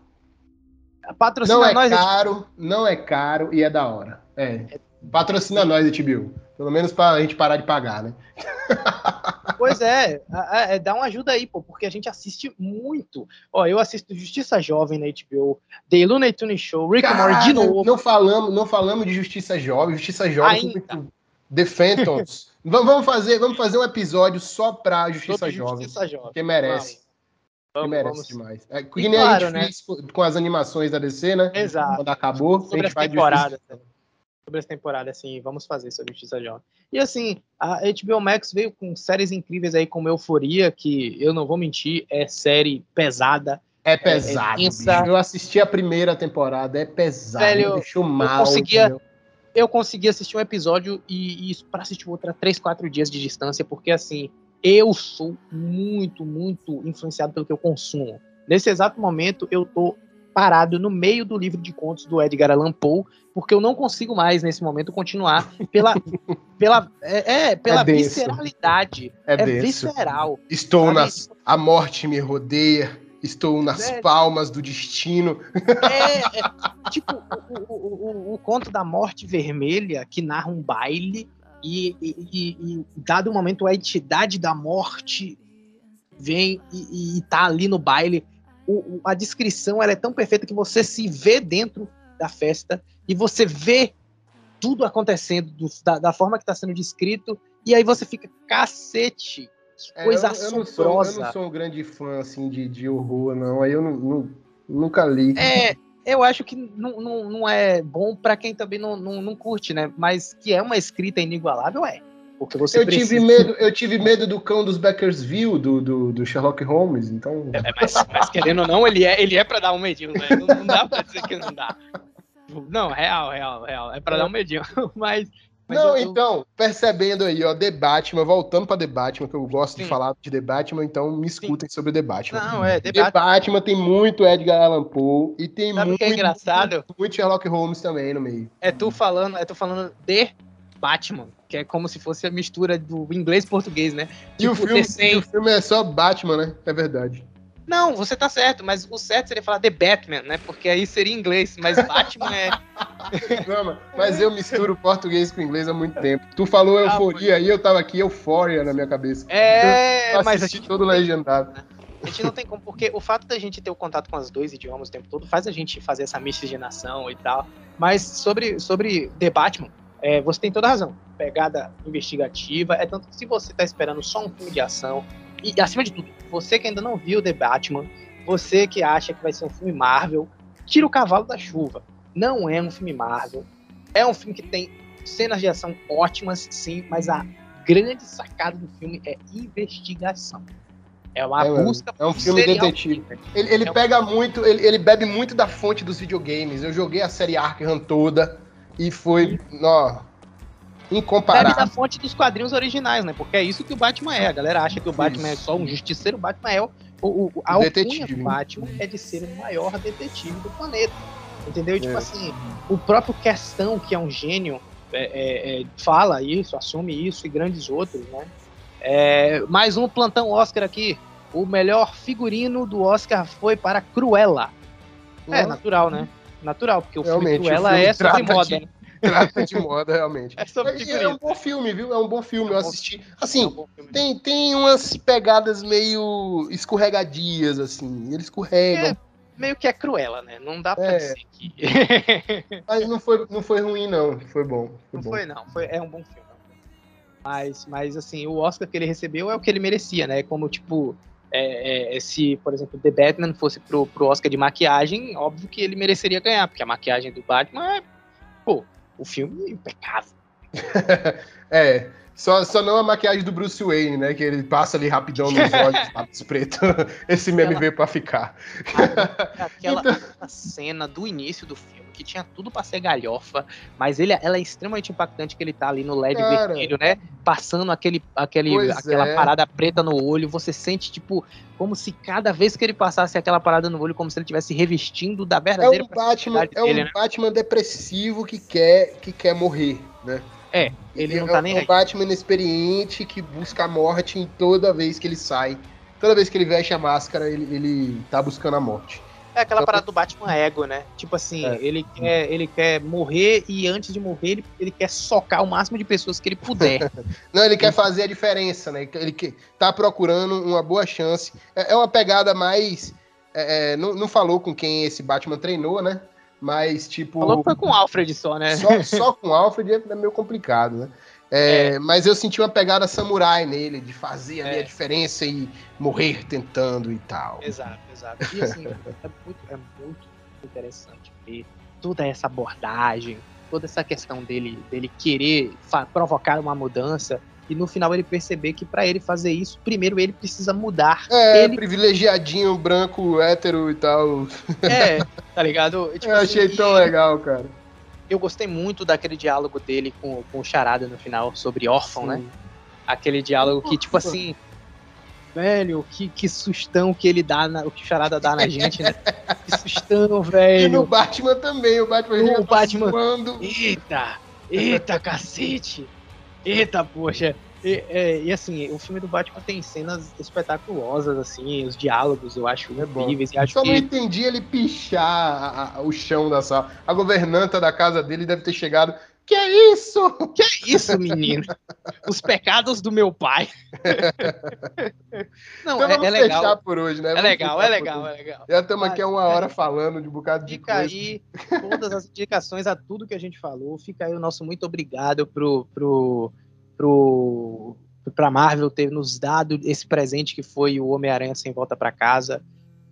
Patrocina não é nós. caro, não é caro e é da hora. É. Patrocina nós, HBO. Pelo menos pra gente parar de pagar, né? Pois é, é, dá uma ajuda aí, pô, porque a gente assiste muito. Ó, eu assisto Justiça Jovem na HBO, The Looney Tunes Show, Rick and Morty de novo. Não falamos, não falamos de Justiça Jovem, Justiça Jovem muito... The Phantoms. vamos, fazer, vamos fazer um episódio só pra Justiça, Jovem, Justiça Jovem. Que merece. Vamos, que merece vamos. demais. É, que nem claro, a gente né? fez com as animações da DC, né? Exato. Quando acabou, Sobre a gente vai temporada. Justiça sobre essa temporada, assim, vamos fazer sobre Justiça Jovem. E assim, a HBO Max veio com séries incríveis aí como Euforia, que eu não vou mentir, é série pesada. É pesado. É, é eu assisti a primeira temporada, é pesado, Velho, deixou mal. Eu conseguia, eu consegui assistir um episódio e, e para assistir outra três, quatro dias de distância, porque assim, eu sou muito, muito influenciado pelo que eu consumo. Nesse exato momento, eu tô parado no meio do livro de contos do Edgar Allan Poe, porque eu não consigo mais, nesse momento, continuar pela, pela, é, é pela é visceralidade. É, é visceral. Estou sabe? nas. A morte me rodeia. Estou nas é, palmas do destino. É, é tipo o, o, o, o, conto da morte vermelha que narra um baile e, e, e, e dado o momento a entidade da morte vem e, e tá ali no baile o, a descrição ela é tão perfeita que você se vê dentro da festa e você vê tudo acontecendo do, da, da, forma que está sendo descrito e aí você fica cacete que coisa é, eu, eu assombrosa. Não sou, eu não sou um grande fã assim de, de horror não, aí eu não, não, nunca li. É, eu acho que não, não, não é bom para quem também não, não, não curte, né? Mas que é uma escrita inigualável é. Porque você eu precisa... tive medo, eu tive medo do cão dos Beckersville, do, do, do Sherlock Holmes, então. É, mas, mas, querendo ou não, ele é, ele é para dar um medinho, né? Não, não dá para dizer que não dá. Não, real, real, real. É para dar um medinho. Mas. mas não, eu, então, percebendo aí, ó, The Batman, voltando pra The Batman, que eu gosto Sim. de falar de The Batman, então me escutem Sim. sobre The Batman. Não, é, The, The Batman. Batman. tem muito Edgar Allan Poe e tem Sabe muito, que é engraçado? muito, muito Sherlock Holmes também no meio. É tu falando, é tu falando de Batman, que é como se fosse a mistura do inglês e português, né? E, tipo, o filme, e o filme é só Batman, né? É verdade. Não, você tá certo, mas o certo seria falar The Batman, né? Porque aí seria inglês, mas Batman é. Não, mas eu misturo português com inglês há muito tempo. Tu falou ah, euforia aí, eu tava aqui eufória na minha cabeça. É, eu mas a gente todo legendado. A gente não tem como, porque o fato da gente ter o contato com os dois idiomas o tempo todo faz a gente fazer essa miscigenação e tal. Mas sobre, sobre The Batman, é, você tem toda a razão. Pegada investigativa. É tanto que se você está esperando só um filme de ação, e acima de tudo, você que ainda não viu The Batman, você que acha que vai ser um filme Marvel, tira o cavalo da chuva. Não é um filme Marvel. É um filme que tem cenas de ação ótimas, sim, mas a grande sacada do filme é investigação. É uma é, busca É um filme detetive. Ele, ele é pega um... muito, ele, ele, bebe muito da fonte dos videogames. Eu joguei a série Arkham toda. E foi, ó, incomparável. Deve da fonte dos quadrinhos originais, né? Porque é isso que o Batman é. A galera acha que o Batman isso. é só um justiceiro, o Batman é o, o, o a detetive. do Batman é de ser o maior detetive do planeta. Entendeu? Tipo é. Tipo assim, o próprio Questão, que é um gênio, é, é, é, fala isso, assume isso e grandes outros, né? É, mais um plantão Oscar aqui. O melhor figurino do Oscar foi para Cruella. É, natural, né? Natural, porque o realmente, filme Cruella é sobre moda, de? Trata de moda, realmente. É, sobre é, é um bom filme, viu? É um bom filme, é eu assisti. Assim, é um tem, tem umas pegadas meio escorregadias, assim. Ele escorrega. É, meio que é Cruella, né? Não dá pra é. dizer que. mas não foi, não foi ruim, não. Foi bom. Foi não bom. foi, não. Foi, é um bom filme. Mas, mas, assim, o Oscar que ele recebeu é o que ele merecia, né? Como, tipo, é, é, se, por exemplo, The Batman fosse pro, pro Oscar de maquiagem, óbvio que ele mereceria ganhar, porque a maquiagem do Batman é, pô, o filme é impecável. é, só, só não a maquiagem do Bruce Wayne, né? Que ele passa ali rapidão nos olhos, lápis preto. Esse meme aquela, veio pra ficar. Aquela, então... cena do início do filme, que tinha tudo pra ser galhofa, mas ele, ela é extremamente impactante que ele tá ali no LED Cara, vermelho, né? Passando aquele, aquele, aquela é. parada preta no olho. Você sente, tipo, como se cada vez que ele passasse aquela parada no olho, como se ele estivesse revestindo da verdadeira É um Batman, é um dele, né? Batman depressivo que quer, que quer morrer, né? É, ele, não tá nem é um Batman inexperiente que busca a morte em toda vez que ele sai. Toda vez que ele veste a máscara, ele, ele tá buscando a morte. É aquela então, parada do Batman ego, né? Tipo assim, é. ele, quer, ele quer morrer e antes de morrer ele, ele quer socar o máximo de pessoas que ele puder. não, ele quer fazer a diferença, né? Ele quer, tá procurando uma boa chance. É, é uma pegada mais. É, é, não, não falou com quem esse Batman treinou, né? Mas, tipo. Falou que foi com o Alfred só, né? Só, só com o Alfred é meio complicado, né? É, é. Mas eu senti uma pegada samurai nele, de fazer é. a diferença e morrer tentando e tal. Exato, exato. E assim, é, muito, é muito interessante ver toda essa abordagem, toda essa questão dele, dele querer provocar uma mudança e no final ele perceber que para ele fazer isso, primeiro ele precisa mudar. É, ele... privilegiadinho, branco, hétero e tal. É, tá ligado? Tipo, eu achei assim, tão legal, cara. Eu gostei muito daquele diálogo dele com, com o Charada no final, sobre órfão, né? Sim. né? Aquele diálogo que, tipo assim, velho, que, que sustão que ele dá, na, o que o Charada dá na gente, né? Que sustão, velho. E no Batman também, o Batman o Batman. Eita, eita, cacete. Eita, poxa. E, é, e, assim, o filme do Batman tem cenas espetaculosas, assim, os diálogos eu acho é incríveis. E acho Só que... não entendi ele pichar a, a, o chão da sala. A governanta da casa dele deve ter chegado. Que é isso? Que é isso, menino? Os pecados do meu pai. Não, então é, vamos é legal. fechar por hoje, né? É legal, é legal, é legal. Já estamos aqui há uma hora falando de um bocado de Fica coisa. aí todas as indicações a tudo que a gente falou. Fica aí o nosso muito obrigado pro, pro pro para Marvel ter nos dado esse presente que foi o Homem-Aranha sem volta para casa.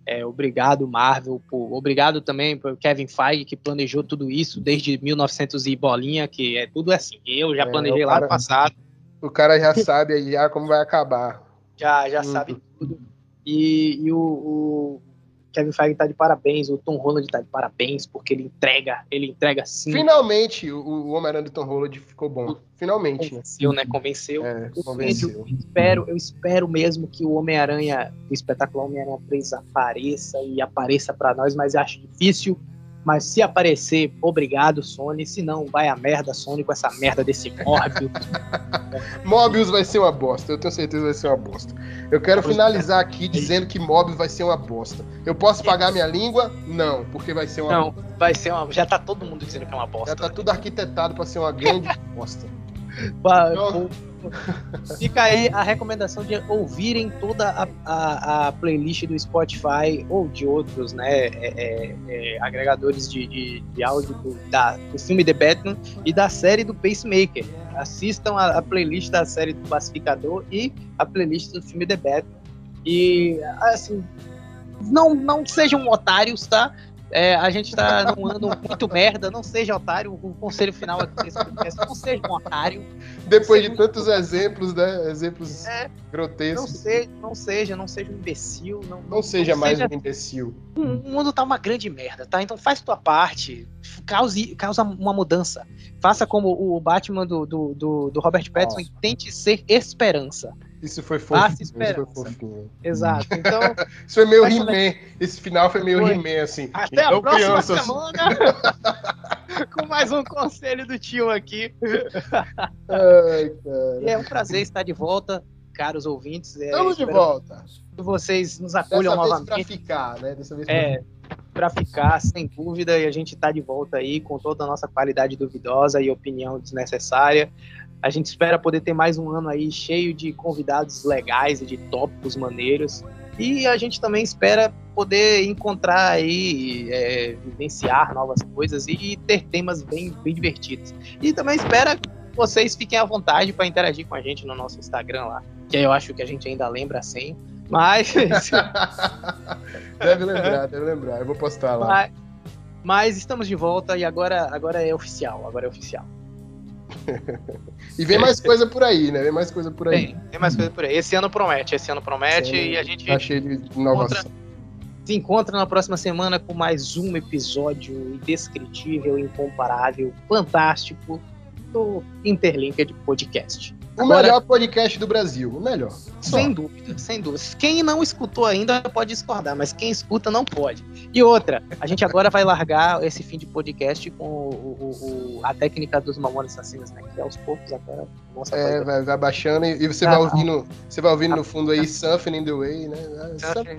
É, obrigado Marvel, por, obrigado também para Kevin Feige que planejou tudo isso desde 1900 e bolinha, que é tudo assim. Eu já é, planejei lá no passado. O cara já sabe já como vai acabar. Já já sabe tudo. E, e o, o Kevin Feige tá de parabéns, o Tom Holland tá de parabéns, porque ele entrega, ele entrega sim. Finalmente, o, o Homem-Aranha do Tom Holland ficou bom. Finalmente. Convenceu, né? Convenceu. É, convenceu. Eu, espero, eu espero mesmo que o Homem-Aranha, o espetacular Homem-Aranha 3 apareça e apareça para nós, mas acho difícil mas se aparecer, obrigado, Sony. Se não, vai a merda, Sony, com essa merda desse Morbius. Mobius vai ser uma bosta. Eu tenho certeza que vai ser uma bosta. Eu quero finalizar aqui dizendo que Mobius vai ser uma bosta. Eu posso pagar minha língua? Não, porque vai ser uma Não, bosta. vai ser uma. Já tá todo mundo dizendo que é uma bosta. Já tá né? tudo arquitetado para ser uma grande bosta. Então, Fica aí a recomendação de ouvirem toda a, a, a playlist do Spotify ou de outros né, é, é, é, agregadores de, de, de áudio do, da, do filme The Batman e da série do Pacemaker. Assistam a, a playlist da série do Pacificador e a playlist do filme The Batman. E, assim, não, não sejam otários, tá? É, a gente tá num ano muito merda, não seja otário. O conselho final aqui desse podcast, não seja um otário. Depois de tantos exemplos, né? Exemplos é, grotescos. Não seja, não seja, não seja um imbecil. Não, não, não seja mais seja... um imbecil. O mundo tá uma grande merda, tá? Então faz tua parte, cause, causa uma mudança. Faça como o Batman do, do, do, do Robert Pattinson e tente ser esperança. Isso foi fofinho. Isso foi fofinho. Exato. Então. isso foi meio He-Man. Esse final foi meio He-Man, assim. Até então, a próxima crianças... semana. com mais um conselho do tio aqui. Ai, cara. É um prazer estar de volta, caros ouvintes. É, Estamos de volta. Que vocês nos acolham Dessa novamente. Vez pra ficar, né? Dessa vez pra é, para ficar, sem dúvida, e a gente está de volta aí com toda a nossa qualidade duvidosa e opinião desnecessária. A gente espera poder ter mais um ano aí cheio de convidados legais e de tópicos maneiros. E a gente também espera poder encontrar aí, é, vivenciar novas coisas e ter temas bem, bem divertidos. E também espera que vocês fiquem à vontade para interagir com a gente no nosso Instagram lá, que eu acho que a gente ainda lembra assim. Mas. deve lembrar, deve lembrar. Eu vou postar lá. Mas, Mas estamos de volta e agora, agora é oficial, agora é oficial. e vem mais coisa por aí, né? Vem mais coisa por aí. Tem, tem mais coisa por aí. Esse ano promete, esse ano promete esse e a gente. Tá cheio de inovação. Encontra, se encontra na próxima semana com mais um episódio indescritível, incomparável, fantástico do Interlinked Podcast. O Agora, melhor podcast do Brasil, o melhor. Só. Sem dúvida, sem dúvida. Quem não escutou ainda pode discordar, mas quem escuta não pode. E outra, a gente agora vai largar esse fim de podcast com o, o, o, a técnica dos Mamonas Assassinos, né? Que aos poucos agora. Nossa, é, vai, vai, baixando e, você, ah, vai ouvindo, você vai ouvindo no fundo aí Surfing in the Way, né? Surfing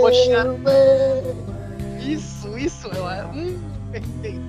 Poxa. Isso, isso. É, hum, perfeito.